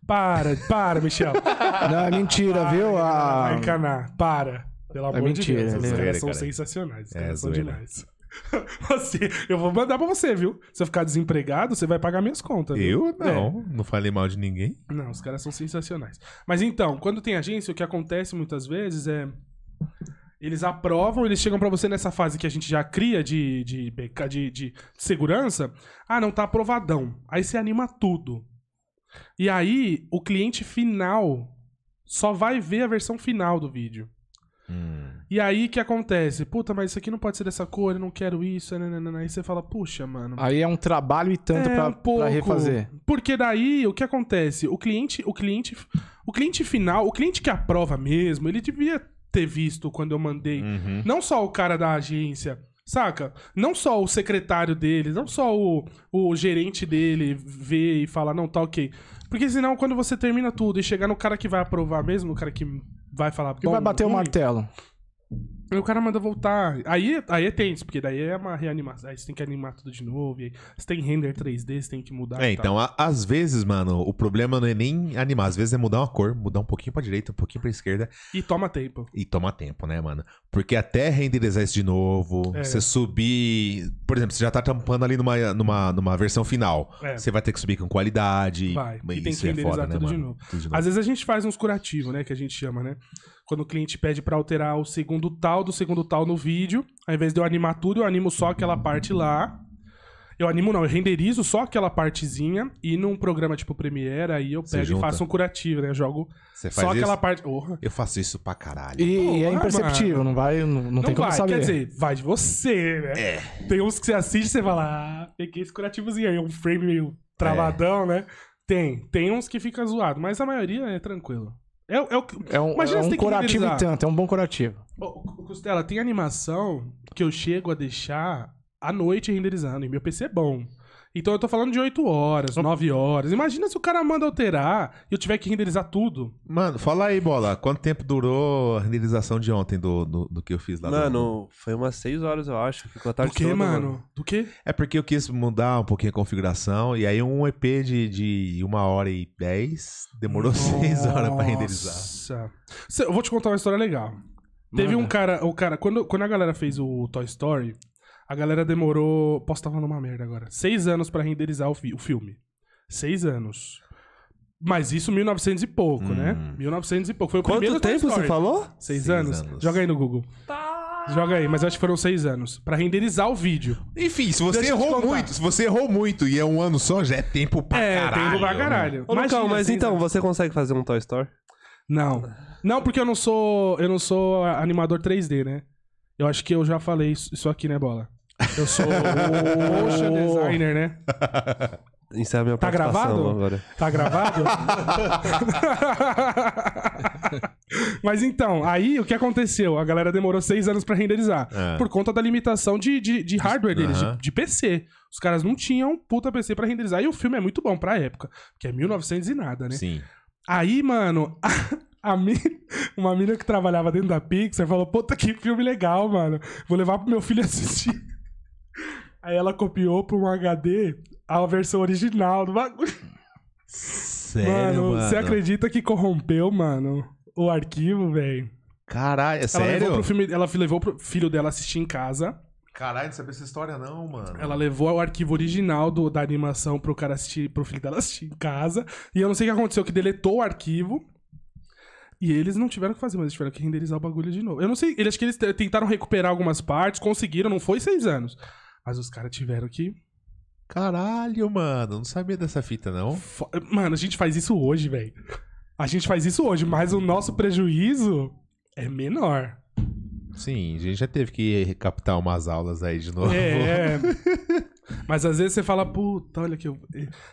Para, para, Michel. Não, é mentira, viu? Ah, Vai encanar. Para. Pelo amor mentira, de Deus. é Os zoeira, caras são cara. sensacionais. Os É caras são zoeira. demais. Você, eu vou mandar pra você, viu? Se eu ficar desempregado, você vai pagar minhas contas. viu? Eu não, não falei mal de ninguém. É. Não, os caras são sensacionais. Mas então, quando tem agência, o que acontece muitas vezes é. Eles aprovam, eles chegam pra você nessa fase que a gente já cria de, de, de, de segurança. Ah, não tá aprovadão. Aí você anima tudo. E aí, o cliente final só vai ver a versão final do vídeo. Hum. E aí, o que acontece? Puta, mas isso aqui não pode ser dessa cor, eu não quero isso. nananana. Aí você fala, puxa, mano. Aí é um trabalho e tanto É, pra, um pouco. pra refazer. Porque daí, o que acontece? O cliente, o cliente, o cliente final, o cliente que aprova mesmo, ele devia ter visto quando eu mandei. Uhum. Não só o cara da agência, saca? Não só o secretário dele, não só o, o gerente dele ver e falar, não, tá ok. Porque senão, quando você termina tudo e chegar no cara que vai aprovar mesmo, no cara que vai falar Que vai bater o ruim, martelo. Aí o cara manda voltar. Aí, aí é tenso, porque daí é uma reanimação. Aí você tem que animar tudo de novo. Aí você tem render 3D, você tem que mudar. É, então, a- às vezes, mano, o problema não é nem animar, às vezes é mudar uma cor, mudar um pouquinho pra direita, um pouquinho pra esquerda E toma tempo. e toma tempo, né, mano? Porque até renderizar isso de novo, É. você subir. Por exemplo, você já tá tampando ali numa, numa, numa versão final. É. Você vai ter que subir com qualidade. Vai. E tem que é renderizar foda, né, tudo de mano? novo. Tudo de novo. Às vezes a gente faz uns curativos, né? Que a gente chama, né? Quando o cliente pede pra alterar o segundo tal do segundo tal no vídeo, ao invés de eu animar tudo, eu animo só aquela parte lá. Eu animo não, eu renderizo só aquela partezinha e num programa tipo Premiere, aí eu pego e faço um curativo, né? Eu jogo só isso? aquela parte. Porra. Eu faço isso pra caralho. E, e é imperceptível, não vai, não, não, tem como vai, saber. quer dizer, vai de você, né? É. Tem uns que você assiste e você fala, ah, peguei esse curativozinho aí, um frame meio travadão, né? Tem, tem uns que fica zoado, mas a maioria é tranquilo. É, é o é um, é um curativo e tanto, é um bom curativo. Costela, tem animação que eu chego a deixar à noite renderizando, e meu PC é bom. Então eu tô falando de 8 horas, 9 horas. Imagina se o cara manda alterar e eu tiver que renderizar tudo. Mano, fala aí, bola. Quanto tempo durou a renderização de ontem do, do, do que eu fiz lá? do- Mano, foi umas 6 horas, eu acho. Ficou a Do tarde que, toda, mano? Do que? É porque eu quis mudar um pouquinho a configuração. E aí um EP de, de uma hora e dez demorou seis horas pra renderizar. Nossa. Eu vou te contar uma história legal. Teve Manda. um cara, o cara, quando, quando a galera fez o Toy Story, a galera demorou, posso estar falando uma merda agora, seis anos pra renderizar o, fi- o filme. Seis anos. Mas isso 1900 e pouco, Hum. né? 1900 e pouco. Foi o primeiro Quanto Toy tempo você falou? Seis, Seis anos? anos. Joga aí no Google. Joga aí, mas eu acho que foram seis anos. Pra renderizar o vídeo. Enfim, se você Deixa errou muito, se você errou muito e é um ano só, já é tempo pra é, caralho. tempo pra caralho. Ô, Lucão, Imagina, mas seis então, anos. você consegue fazer um Toy Story? Não. Não, porque eu não sou. Eu não sou animador 3D, né? Eu acho que eu já falei isso, isso aqui, né, bola? Eu sou o motion designer, né? Isso é minha Tá participação gravado? agora. Tá gravado? Mas então, aí o que aconteceu? A galera demorou seis anos pra renderizar. É. Por conta da limitação de, de, de hardware deles, Aham. de, de PC. Os caras não tinham puta PC pra renderizar. E o filme é muito bom pra época. Que é 1900 e nada, né? Sim. Aí, mano, a, a mi- uma mina que trabalhava dentro da Pixar falou: Puta, que filme legal, mano. Vou levar pro meu filho assistir. Aí ela copiou pra um HD a versão original do bagulho. Sério, mano, mano. você acredita que corrompeu, mano, o arquivo, velho? Caralho, é Ela levou sério? pro filme, ela levou pro filho dela assistir em casa. Caralho, não sabia essa história não, mano. Ela levou o arquivo original do- da animação pro cara assistir, pro filho dela assistir em casa. E eu não sei o que aconteceu, que deletou o arquivo. E eles não tiveram o que fazer, mas eles tiveram que renderizar o bagulho de novo. Eu não sei, eles, acho que eles te- tentaram recuperar algumas partes, conseguiram, não foi seis anos. Mas os caras tiveram que. Caralho, mano. Não sabia dessa fita, não. fo- Mano, a gente faz isso hoje, velho. A gente faz isso hoje, mas o nosso prejuízo é menor. Sim, a gente já teve que captar umas aulas aí de novo. É. Mas às vezes você fala, puta, olha que eu.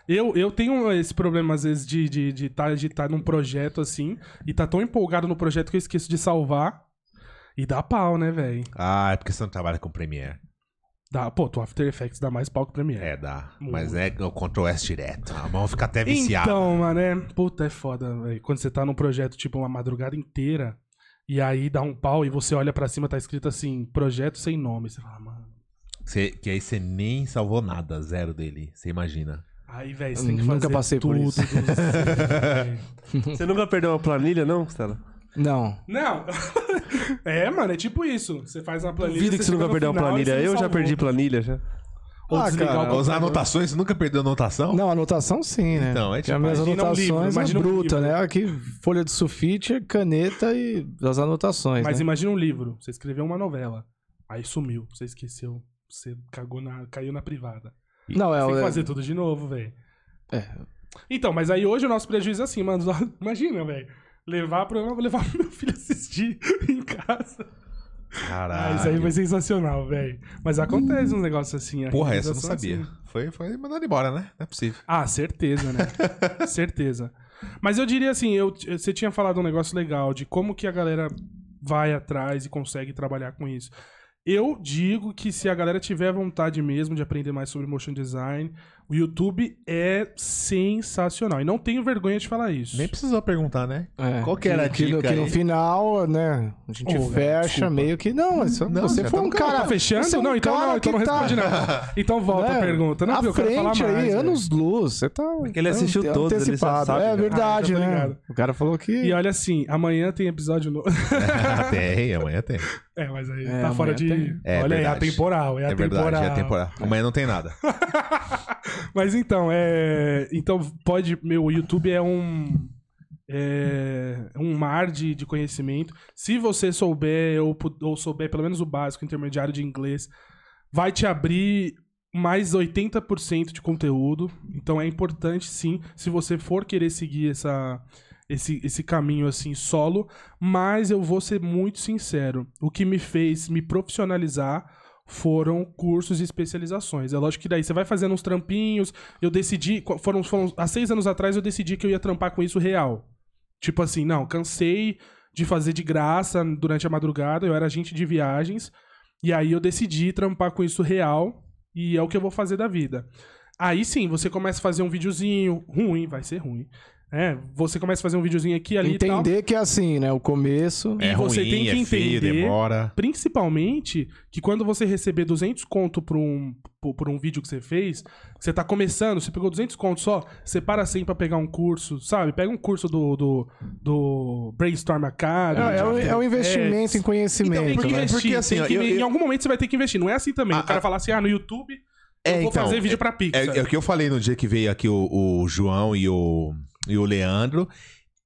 Eu, eu tenho esse problema, às vezes, de estar de, de tá, de tá num projeto assim, e tá tão empolgado no projeto que eu esqueço de salvar. E dá pau, né, velho? Ah, é porque você não trabalha com Premiere. Dá, pô, tu After Effects dá mais pau que Premiere. É, dá. Muito. Mas é o Ctrl S direto. A mão fica até viciada. Então, mano, é. Puta, é foda, velho. Quando você tá num projeto, tipo, uma madrugada inteira, e aí dá um pau e você olha pra cima, tá escrito assim, projeto sem nome. Você fala, mano. Você- que aí você nem salvou nada, zero dele. Você imagina. Aí, velho, você tem que Nunca fazer passei por tudo. isso. do zero, velho. Você nunca perdeu uma planilha, não, Stella? Não. Não. é, mano, é tipo isso. Você faz uma planilha. Duvido que você nunca no perdeu uma planilha. Eu já perdi planilha, já. Ou Ah, cara, computador. anotações, você nunca perdeu anotação? Não, anotação sim, né? Então, é Porque tipo, as minhas imagina um anotações livro, é um bruta, livro. né? Aqui, folha de sulfite, caneta e as anotações, Mas né? imagina um livro. Você escreveu uma novela. Aí sumiu. Você esqueceu. Você cagou na, caiu na privada. Não, é... Você tem que é- fazer tudo de novo, velho. É. Então, mas aí hoje o nosso prejuízo é assim, mano. Imagina, velho. Levar eu vou levar pro meu filho assistir em casa. Ah, Caralho. isso aí foi sensacional, velho. Mas acontece uns negócios assim. a Porra, essa eu não sabia. assim. Foi, foi mandado embora, né? Não é possível. Ah, certeza, né? certeza. Mas eu diria assim, eu, você tinha falado um negócio legal de como que a galera vai atrás e consegue trabalhar com isso. Eu digo que se a galera tiver vontade mesmo de aprender mais sobre motion design, O YouTube é sensacional. E não tenho vergonha de falar isso. Nem precisou perguntar, né? É, Qual que era a que, dica que no aí? final, né, a gente velho, fecha desculpa. meio que... Não, mas Não, você foi tá um no cara... Tá fechando? você é um não, então cara não, então não que tá- responde não. Então volta a né, pergunta. Não, à eu falar frente mais. aí, velho. anos luz, você tá... Porque ele assistiu ante- todos, ele sabe, É né? verdade, Ah, né? ligado. O cara falou que... E olha assim, amanhã tem episódio novo. tem, amanhã tem. É, mas aí É, tá fora de. tem. É Olha aí, verdade. atemporal. É, É atemporal. verdade, é temporada. Amanhã não tem nada. Mas então, é. Então, pode. Meu, o YouTube é um. É um mar de, de conhecimento. Se você souber, ou, ou souber pelo menos o básico, intermediário de inglês, vai te abrir mais 80% de conteúdo. Então é importante, sim, se você for querer seguir essa, esse, esse caminho assim solo. Mas eu vou ser muito sincero. O que me fez me profissionalizar foram cursos e especializações. É lógico que daí você vai fazendo uns trampinhos. Eu decidi, foram, foram há seis anos atrás eu decidi que eu ia trampar com isso real. Tipo assim, não, cansei de fazer de graça durante a madrugada, eu era agente de viagens, e aí eu decidi trampar com isso real, e é o que eu vou fazer da vida. Aí sim, você começa a fazer um videozinho, ruim, vai ser ruim. É, você começa a fazer um videozinho aqui ali e tal. Entender que é assim, né? O começo... E É você ruim, tem que é feio, entender- demora. Principalmente que quando você receber 200 conto por um, por, por um vídeo que você fez, você tá começando, você pegou 200 conto só, separa 100 pra pegar um curso, sabe? Pega um curso do, do, do Brainstorm Academy. É, é, o, de é o After investimento Effects. em conhecimento, Tem que porque- né? investir, porque assim, tem ó, que eu- eu- em algum momento você vai ter que investir. Não é assim também. Ah, o cara ah. fala assim, ah, no YouTube eu É, vou então, fazer vídeo pra Pixar. É, é o que eu falei no dia que veio aqui o, o João e o, e o Leandro.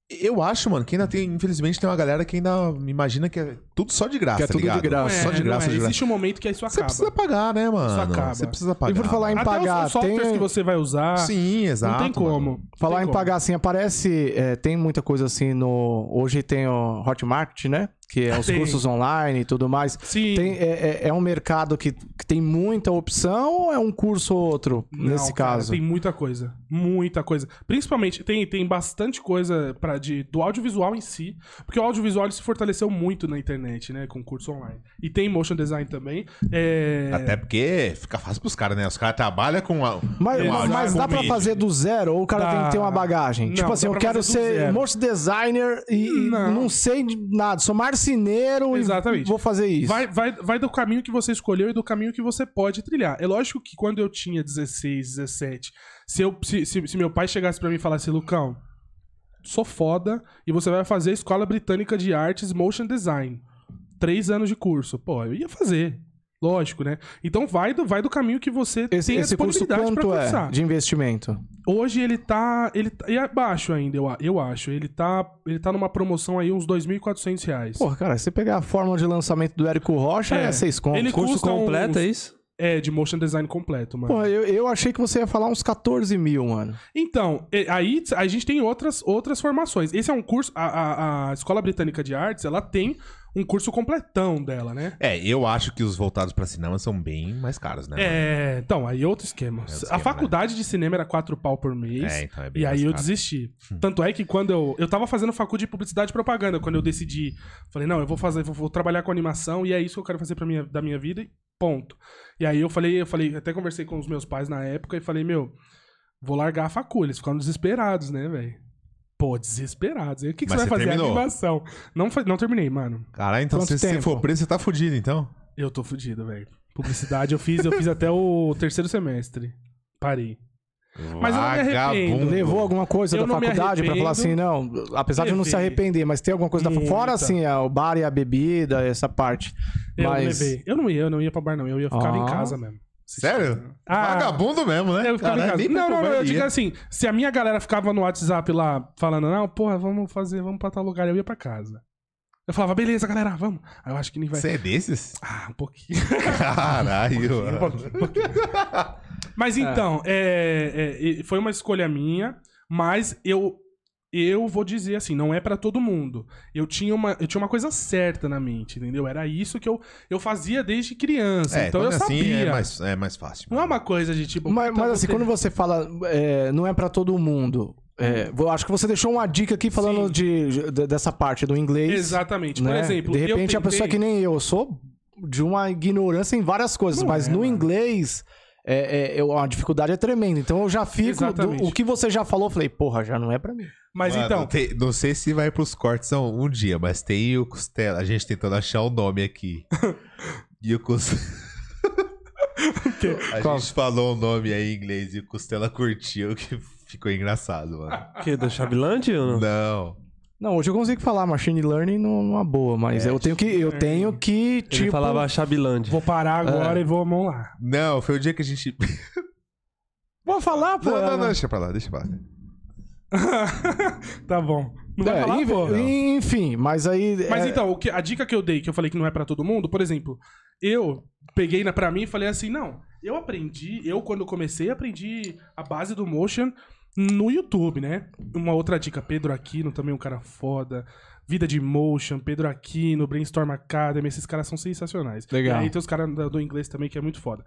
Eu acho, mano, que ainda tem, infelizmente, tem uma galera que ainda imagina que é tudo só de graça, Que é tudo de ligado? graça. Só de não graça, é. de graça. Existe um momento que isso Você acaba. precisa pagar, né, mano? acaba. Você precisa pagar. E por falar em Até pagar, os softwares tem- que você vai usar, Sim, exato. não tem mano. como. Não Falar tem em como. pagar, assim, aparece. é, tem muita coisa assim no. Hoje tem o Hotmart, né? Que é os Tem. cursos online e tudo mais. Sim. Tem, é, é- é um mercado que, que tem muita opção ou é um curso ou outro, Não, nesse cara, caso? Tem muita coisa. Muita coisa. Principalmente, tem, tem bastante coisa pra, de, do audiovisual em si. Porque o audiovisual se fortaleceu muito na internet, né? Com curso online. E tem motion design também. É... Até porque fica fácil pros caras, né? Os caras trabalham com. A... Mas, Exato. mas dá pra Comigo. fazer do zero ou o cara Dá. tem que ter uma bagagem? Não, tipo assim, dá eu quero ser zero. motion designer e e Não. não. sei de nada, sou marceneiro Exatamente. e vou fazer isso. Vai, vai, vai do caminho que você escolheu e do caminho que você pode trilhar. É lógico que quando eu tinha 16, 17, se, eu, se, se, se meu pai chegasse pra mim e falasse, Lucão, sou foda e você vai fazer a Escola Britânica de Artes Motion Design. Três anos de curso. Pô, eu ia fazer. Lógico, né? Então vai do, vai do caminho que você Esse, tem a esse pra quanto é de investimento? Hoje ele tá. Ele tá. E abaixo ainda, eu, eu acho. Ele tá. Ele tá numa promoção aí, uns 2.400 reais. Porra, cara, se você pegar a fórmula de lançamento do Érico Rocha, é, É. seis contos. Ele Curso completo, uns- é isso? É, de motion design completo, mano. Porra, eu, eu achei que você ia falar uns 14 mil, mano. Então, aí a gente tem outras, outras formações. Esse é um curso. A, a, a Escola Britânica de Artes, ela tem um curso completão dela, né? É, eu acho que os voltados pra cinema são bem mais caros, né? É, então, aí outro esquema. outro a esquema, faculdade de cinema era 4 pau por mês. É, então é bem E aí mais eu caro. desisti. Tanto é que quando eu. Eu tava fazendo faculdade de publicidade e propaganda, quando eu decidi. Falei, não, eu vou fazer, vou, vou trabalhar com animação e é isso que eu quero fazer pra minha, da minha vida, e ponto. E aí eu falei, eu falei, até conversei com os meus pais na época e falei, meu, vou largar a facu. Eles ficaram desesperados, né, velho? Pô, desesperados. E o que, que você vai você fazer? terminou? Animação. Não, não terminei, mano. Caralho, então Quanto se você for preso, você tá fudido, então. Eu tô fudido, velho. Publicidade eu fiz, eu fiz até o terceiro semestre. Parei. Mas eu não me arrependo. Levou alguma coisa Eu da faculdade pra falar assim, não, apesar de não se Levei. arrepender, mas tem alguma coisa da Muita. Fora assim, é, o bar e a bebida, essa parte. Eu mas levei. Eu não ia, eu não ia pra bar, não. Eu ia ficar em Ah. casa mesmo. Sério? Ah. Vagabundo mesmo, né? Eu Caralho, casa. nem Não, não, não. Eu digo assim: se a minha galera ficava no WhatsApp lá falando, não, porra, vamos fazer, vamos pra tal lugar, eu ia pra casa. Eu falava, beleza, galera, vamos. Aí eu acho que nem vai. Você é desses? Ah, um pouquinho. Caralho. um pouquinho, um pouquinho. Mas então, é, é, foi uma escolha minha, mas eu. Eu vou dizer assim, não é pra todo mundo. Eu tinha, uma, eu tinha uma coisa certa na mente, entendeu? Era isso que eu, eu fazia desde criança. É, então eu quando é assim sabia. é mais, é mais fácil. Não é uma coisa de tipo. Mas, puta, mas assim, ter- quando você fala, é, não é pra todo mundo. é, eu acho que você deixou uma dica aqui falando de, de- dessa parte do inglês. Exatamente. Por né? exemplo, de eu repente a pessoa tentei- que nem eu, eu sou de uma ignorância em várias coisas, Não mas é, no mano. inglês é, é, eu- a dificuldade é tremenda. Então eu já fico. do- o que você já falou, eu falei, porra, já não é pra mim. Mas Mano, então, tem- não sei se vai pros cortes um, um dia, mas tem o Costela. A gente tentando achar o nome aqui. e o Costela. A Qual? gente falou o nome aí em inglês e o Costela curtiu, que ficou engraçado, mano. Que, do Chabilante ou não? Não. Não, hoje eu consigo falar machine learning nu- numa boa, mas É, eu tenho que. Eu tenho que, Ele tipo. falava Chabilante. vou parar agora e vou, vamos lá. Não, foi o dia que a gente. Vou falar, pô. Não, não, não, deixa pra lá, deixa pra lá. tá bom. Não vai É, falar, enf- pô. Enfim, mas aí. Mas é- então, o que- a dica que eu dei, que eu falei que não é pra todo mundo, por exemplo, eu peguei na, pra mim e falei assim, não, eu aprendi, eu quando comecei, aprendi a base do motion no YouTube, né? Uma outra dica, Pedro Aquino, também um cara foda. Vida de Motion, Pedro Aquino, Brainstorm Academy, esses caras são sensacionais. Legal. E aí tem os caras do inglês também, que é muito foda.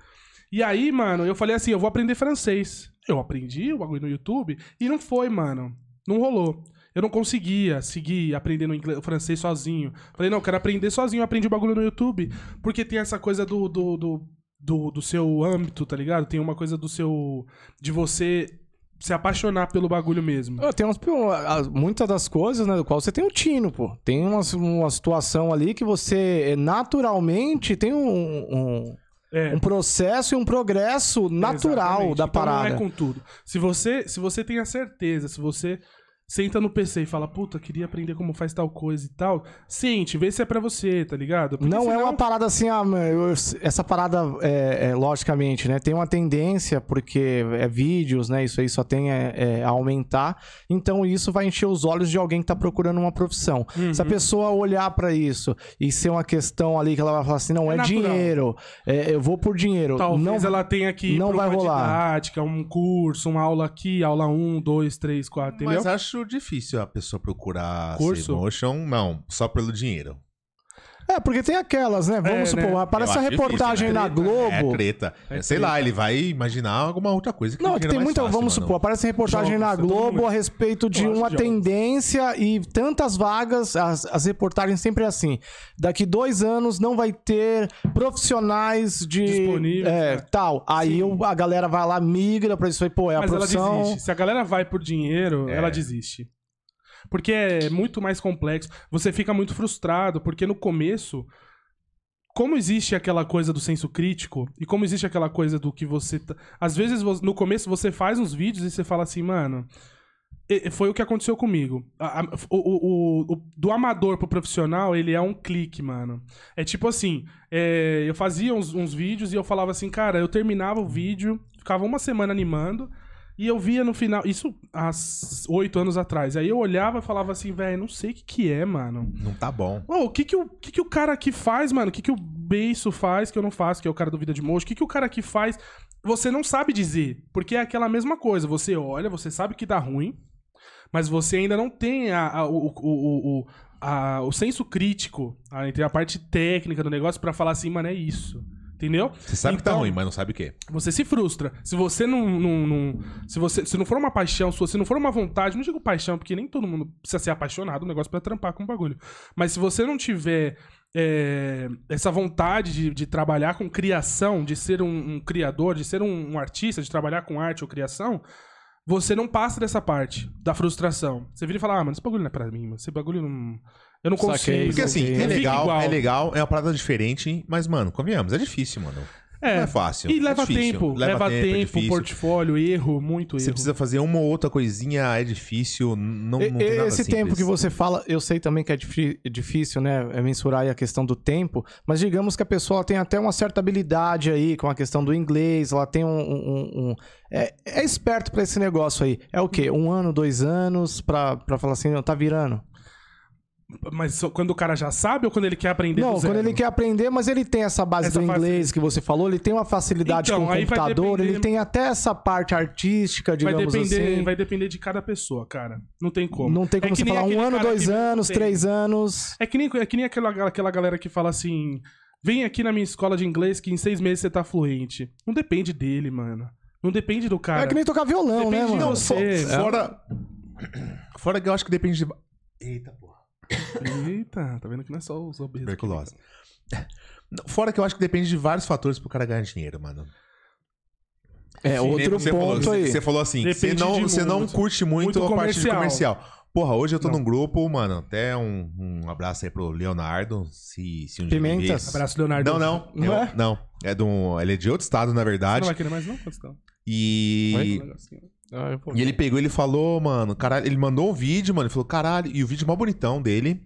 E aí, mano, eu falei assim, eu vou aprender francês. Eu aprendi o bagulho no YouTube e não foi, mano. Não rolou. Eu não conseguia seguir aprendendo inglês, o francês sozinho. Falei, não, eu quero aprender sozinho. Eu aprendi o bagulho no YouTube. Porque tem essa coisa do, do, do, do, do seu âmbito, tá ligado? Tem uma coisa do seu. de você se apaixonar pelo bagulho mesmo. Tem umas, muitas das coisas, né, do qual você tem o tino, pô. Tem uma, uma situação ali que você eh, naturalmente tem um, um, É. um processo e um progresso natural Exatamente. da então parada. Não é com tudo. Se você, se você tem a certeza, se você senta no PC e fala, puta, queria aprender como faz tal coisa e tal, sente, vê se é pra você, tá ligado? Porque Não é senão- uma parada assim, ah, eu- essa parada, é, é, logicamente, né? Tem uma tendência, porque é vídeos, né? Isso aí só tem é, é, a aumentar. Então isso vai encher os olhos de alguém que tá procurando uma profissão. Uhum. Se a pessoa olhar pra isso e ser uma questão ali que ela vai falar assim, não, É é, natural. dinheiro, é, eu vou por dinheiro. Talvez não, ela tenha que ir não pra vai uma rolar. didática, um curso, uma aula aqui, aula 1, 2, 3, 4, entendeu? Mas acho difícil a pessoa procurar Curso? motion, não, só pelo dinheiro. É, porque tem aquelas, né? Vamos É, né? supor, aparece Eu essa acho difícil, reportagem né? na Treta, Globo. É treta. É Sei lá, ele vai imaginar alguma outra coisa que Não, é ele que tem muita, fácil, vamos mano. supor, aparece reportagem Jogos, na Globo a respeito de uma de tendência e tantas vagas, as, as reportagens sempre assim. Daqui dois anos não vai ter profissionais de. Disponíveis, é, né? tal. Aí o- a galera vai lá, migra pra isso aí, pô, é a Mas ela profissão. desiste. Se a galera vai por dinheiro, É. ela desiste. Porque é muito mais complexo. Você fica muito frustrado, porque no começo, como existe aquela coisa do senso crítico, e como existe aquela coisa do que você. tá- Às vezes, no começo, você faz uns vídeos e você fala assim, mano. Foi o que aconteceu comigo. O- o- o- do amador pro profissional, ele é um clique, mano. É tipo assim, é, eu fazia uns, uns vídeos e eu falava assim, cara, eu terminava o vídeo, ficava uma semana animando, e eu via no final, isso há oito anos atrás. Aí eu olhava e falava assim, velho, não sei o que que é, mano. Não tá bom. Ô, o que que o, que que o cara aqui faz, mano? O que que o Beiço faz que eu não faço, que é o cara do Vida de Mocho? O que que o cara aqui faz? Você não sabe dizer, porque é aquela mesma coisa. Você olha, você sabe que dá ruim, mas você ainda não tem a, a- o, o, o, o, a- o senso crítico, a, entre a parte técnica do negócio pra falar assim, mano, é isso. Entendeu? Você sabe que tá Então, ruim, mas não sabe o quê. você se frustra. Se você não, não, não- se você se não for uma paixão, se você não for uma vontade, não digo paixão, porque nem todo mundo precisa ser apaixonado no negócio pra trampar com o bagulho. Mas se você não tiver é, essa vontade de, de trabalhar com criação, de ser um, um criador, de ser um, um artista, de trabalhar com arte ou criação, você não passa dessa parte da frustração. Você vira e fala, ah, mano, esse bagulho não é pra mim, mano. Esse bagulho não. Eu não Saquei. consigo. Porque assim, é legal, é legal, é uma parada diferente, mas, mano, convenhamos, é difícil, mano. É. Não é fácil. E é leva difícil. tempo, leva, é tempo, difícil. portfólio, erro, muito erro. Você precisa fazer uma ou outra coisinha, é difícil, não, não E- tem nada Esse simples. tempo que você fala, eu sei também que é difí- difícil, né? é mensurar aí a questão do tempo, mas digamos que a pessoa tem até uma certa habilidade aí com a questão do inglês, ela tem um. um- um- é, é esperto pra esse negócio aí. É o quê? Um ano, dois anos pra, pra falar assim, não, tá virando? Mas quando o cara já sabe ou quando ele quer aprender Não, do zero? quando ele quer aprender, mas ele tem essa base Essa do inglês que você falou, ele tem uma facilidade Então, com o vai computador, depender- ele tem até essa parte artística, vai digamos depender, assim. vai depender de cada pessoa, cara. Não tem como. Não tem É como que você falar um ano, dois anos, tem- três anos. É que nem, é que nem aquela, aquela galera que fala assim: vem aqui na minha escola de inglês que em seis meses você tá fluente. Não depende dele, mano. Não depende do cara. é que nem tocar violão, né, Depende de mano? você. Fo- Fora. Fora que eu acho que depende de. Eita, porra. Eita, tá vendo que não é só os obesos. Tuberculose. Fora que eu acho que depende de vários fatores pro cara ganhar dinheiro, mano. É, Nem outro você ponto falou, aí. Você falou assim, você não, você não curte muito, Muito a parte de comercial. Porra, hoje eu tô Não. num grupo, mano, até um, um abraço aí pro Leonardo, se, se um dia ele Pimentas. Abraço, Leonardo. Não, não, Não eu- é? não. É de um, ele é de outro estado, na Você verdade. não vai querer mais não, Constão? E, Ah, e ele pegou ele falou, mano, caralho, ele mandou um vídeo, mano, ele falou, caralho, e o vídeo mó bonitão dele.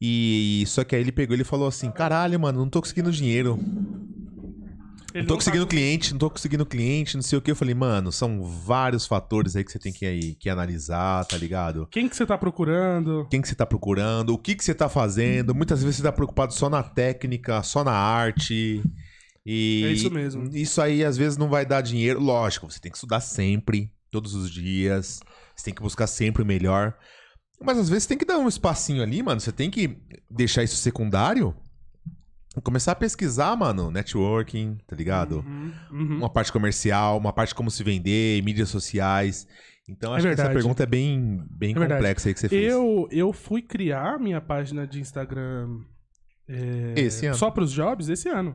E só que aí ele pegou ele falou assim, caralho, mano, não tô conseguindo dinheiro. Ele Não tô não conseguindo tá- cliente, não tô conseguindo cliente, não sei o que. Eu falei, mano, são vários fatores aí que você tem que, aí, que analisar, tá ligado? Quem que você tá procurando? Quem que você tá procurando, o que que você tá fazendo. Muitas vezes você tá preocupado só na técnica, só na arte. E É isso mesmo. Isso aí às vezes não vai dar dinheiro. Lógico, você tem que estudar sempre, todos os dias. Você tem que buscar sempre o melhor. Mas às vezes tem que dar um espacinho ali, mano. Você tem que deixar isso secundário. e Começar a pesquisar, mano, networking, tá ligado? Uhum, uhum. Uma parte comercial, uma parte como se vender, mídias sociais. Então É acho que essa pergunta é bem, bem É complexa aí que você fez. Eu, eu fui criar minha página de Instagram é, Esse ano. só pros jobs esse ano.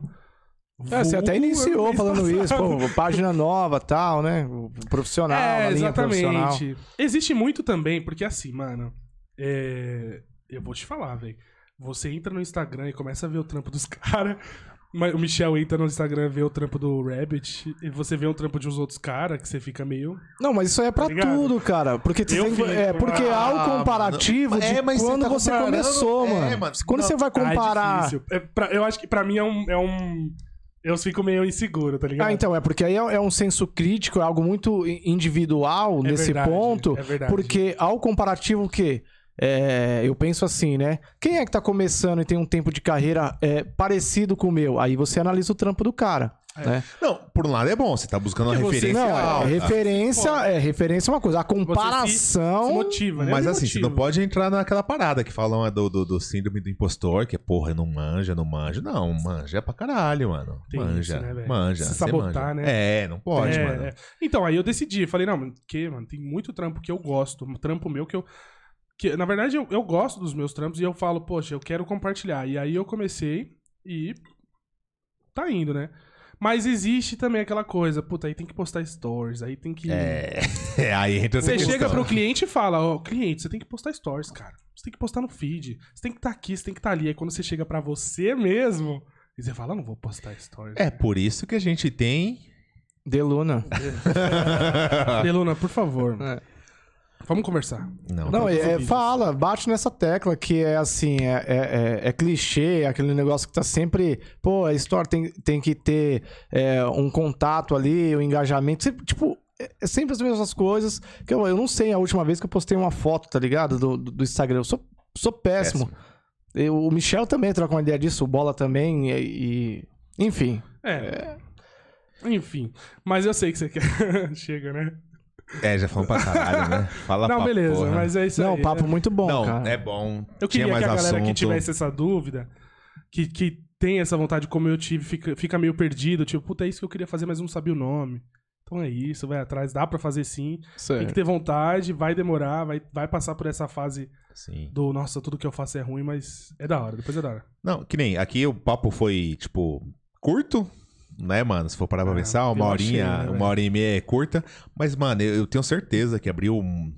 É, você até iniciou falando isso, passado. pô, página nova tal, né? O Profissional, É, a linha profissional. exatamente. Existe muito também, porque assim, mano, é, eu vou te falar, velho. Você entra no Instagram e começa a ver o trampo dos caras. O Michel entra no Instagram e vê o trampo do Rabbit. E você vê o trampo de uns outros caras que você fica meio. Não, mas isso aí é pra Tá tudo, cara. Porque, tem que- fico- é, porque há o Ah, comparativo mano. de É, mas você quando tá você começou, é, mano. mano. Quando Não. você vai Ah, é comparar. difícil. É pra- eu acho que pra mim é um, é um. Eu fico meio inseguro, tá ligado? Ah, então, é porque aí é, é um senso crítico, é algo muito individual É nesse verdade, ponto. É verdade. Porque ao comparativo o quê? É, eu penso assim, né? Quem é que tá começando e tem um tempo de carreira é, parecido com o meu? Aí você analisa o trampo do cara. É. Né? Não, por um lado é bom, você tá buscando uma você- referência Não, é, alta. referência, Pô. é referência é uma coisa. A Você se- se comparação. motiva, né? Mas Me assim, você motiva. não pode entrar naquela parada que falam é, do, do, do síndrome do impostor, que é, porra, não manja, não manjo. Não, manja é pra caralho, mano. Tem manja, isso, né, manja. Se você sabotar, manja. né? É, não pode, É, mano. é. Então, aí eu decidi, falei, não, que, mano, tem muito trampo que eu gosto, um trampo meu que eu. Que, na verdade, eu, eu gosto dos meus trampos e eu falo, poxa, eu quero compartilhar. E aí eu comecei e. Tá indo, né? Mas existe também aquela coisa, puta, aí tem que postar stories, aí tem que. É, é, aí entra essa Você questão. chega pro cliente e fala, ó, cliente, você tem que postar stories, cara. Você tem que postar no feed. Você tem que estar aqui, você tem que estar ali. Aí quando você chega pra você mesmo, e você fala, não vou postar stories. É por isso que a gente tem. Deluna. Deluna, por favor. É. Vamos conversar. Não, Não, os é, fala, bate nessa tecla que é assim, é, é, é- é clichê, é aquele negócio que tá sempre. Pô, a história tem, tem que ter é, um contato ali, um engajamento. Sempre, tipo, é, é sempre as mesmas coisas. Que eu, eu não sei a última vez que eu postei uma foto, tá ligado? Do, do, do Instagram. Eu sou, sou péssimo. Eu- o Michel também troca uma ideia disso, o Bola também, e. e- enfim. É. Enfim. Mas eu sei que você quer. Chega, né? É, já falamos pra caralho, né? Fala não, beleza, porra. mas é isso não, aí. papo né? muito bom, Não, cara. é bom. Eu queria mais que a galera que assunto. tivesse essa dúvida, que, que tem essa vontade, como eu tive, fica, fica meio perdido. Tipo, puta, é isso que eu queria fazer, mas não sabia o nome. Então é isso, vai atrás, dá pra fazer sim. Tem Certo. que ter vontade, vai demorar, vai, vai passar por essa fase Sim. do nossa, tudo que eu faço é ruim, mas é da hora, depois é da hora. Não, que nem aqui o papo foi, tipo, curto, né, mano? Se for parar pra Ah, pensar, uma horinha, achei, né, uma hora e meia é curta. Mas, mano, eu, eu tenho certeza que abriu, um,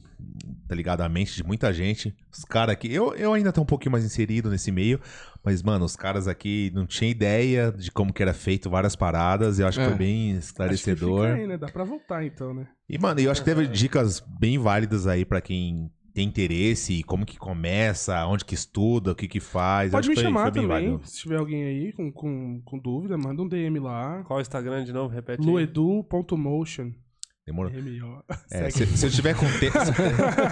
tá ligado, a mente de muita gente. Os caras aqui, eu, eu ainda tô um pouquinho mais inserido nesse meio, mas, mano, os caras aqui não tinham ideia de como que era feito várias paradas. Eu acho que É. foi bem Acho que esclarecedor. fica aí, né? Dá pra voltar então, né? E, mano, eu acho que teve dicas bem válidas aí pra quem tem interesse, como que começa, onde que estuda, o que que faz. Pode acho me foi- chamar foi também, válido. se tiver alguém aí com, com, com dúvida, manda um DM lá. Qual o Instagram de novo? Repete aí. luedu.motion. Demorou? M.O. É, se, se eu tiver com tempo.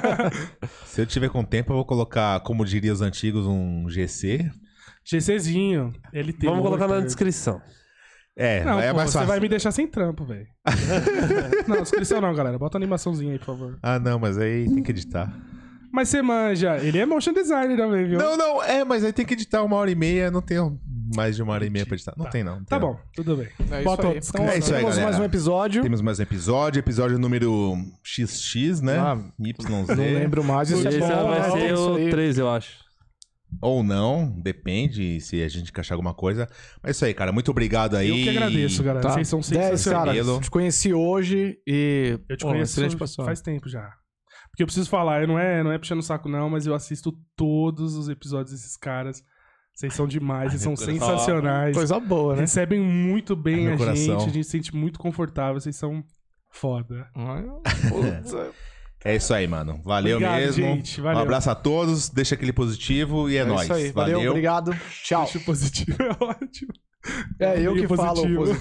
se eu tiver com tempo, eu vou colocar, como diria os antigos, um GC. GCzinho. Ele tem. Vamos colocar na descrição. É, Não, é pô, mais você fácil. vai me deixar sem trampo, velho. não, descrição não, galera. Bota a animaçãozinha aí, por favor. Ah, não, mas aí tem que editar. Mas você manja. Ele é motion designer também, viu? Não, não, é, mas aí tem que editar uma hora e meia. Não tenho mais de uma hora e meia pra editar. Não Tá. tem, não. não Tá tem, bom, tudo bem. É isso Bota aí. outro. Então, É isso aí, temos galera. mais um episódio. Temos mais um episódio, episódio número XX, né? Ah, YZ. Não lembro mais. Isso Esse é bom, vai né? ser Isso o aí. 13, eu acho. Ou não, depende se a gente encaixar alguma coisa. Mas é isso aí, cara. Muito obrigado aí. Eu que agradeço, galera. Tá. Vocês são 10, cara. Te conheci hoje e. Eu te pô, conheço faz tempo já. Porque eu preciso falar, eu não é, não é puxando o saco não, mas eu assisto todos os episódios desses caras. Vocês são demais, vocês são coração. sensacionais. Coisa boa, né? Recebem muito bem Ai, a meu gente, coração. a gente se sente muito confortável, vocês são foda. É isso aí, mano. Valeu Obrigado, mesmo. gente. Valeu. Um abraço a todos. Deixa aquele positivo e é, É nóis. isso aí. Valeu, obrigado. Tchau. Deixa o positivo, é ótimo. É eu que falo positivo. positivo.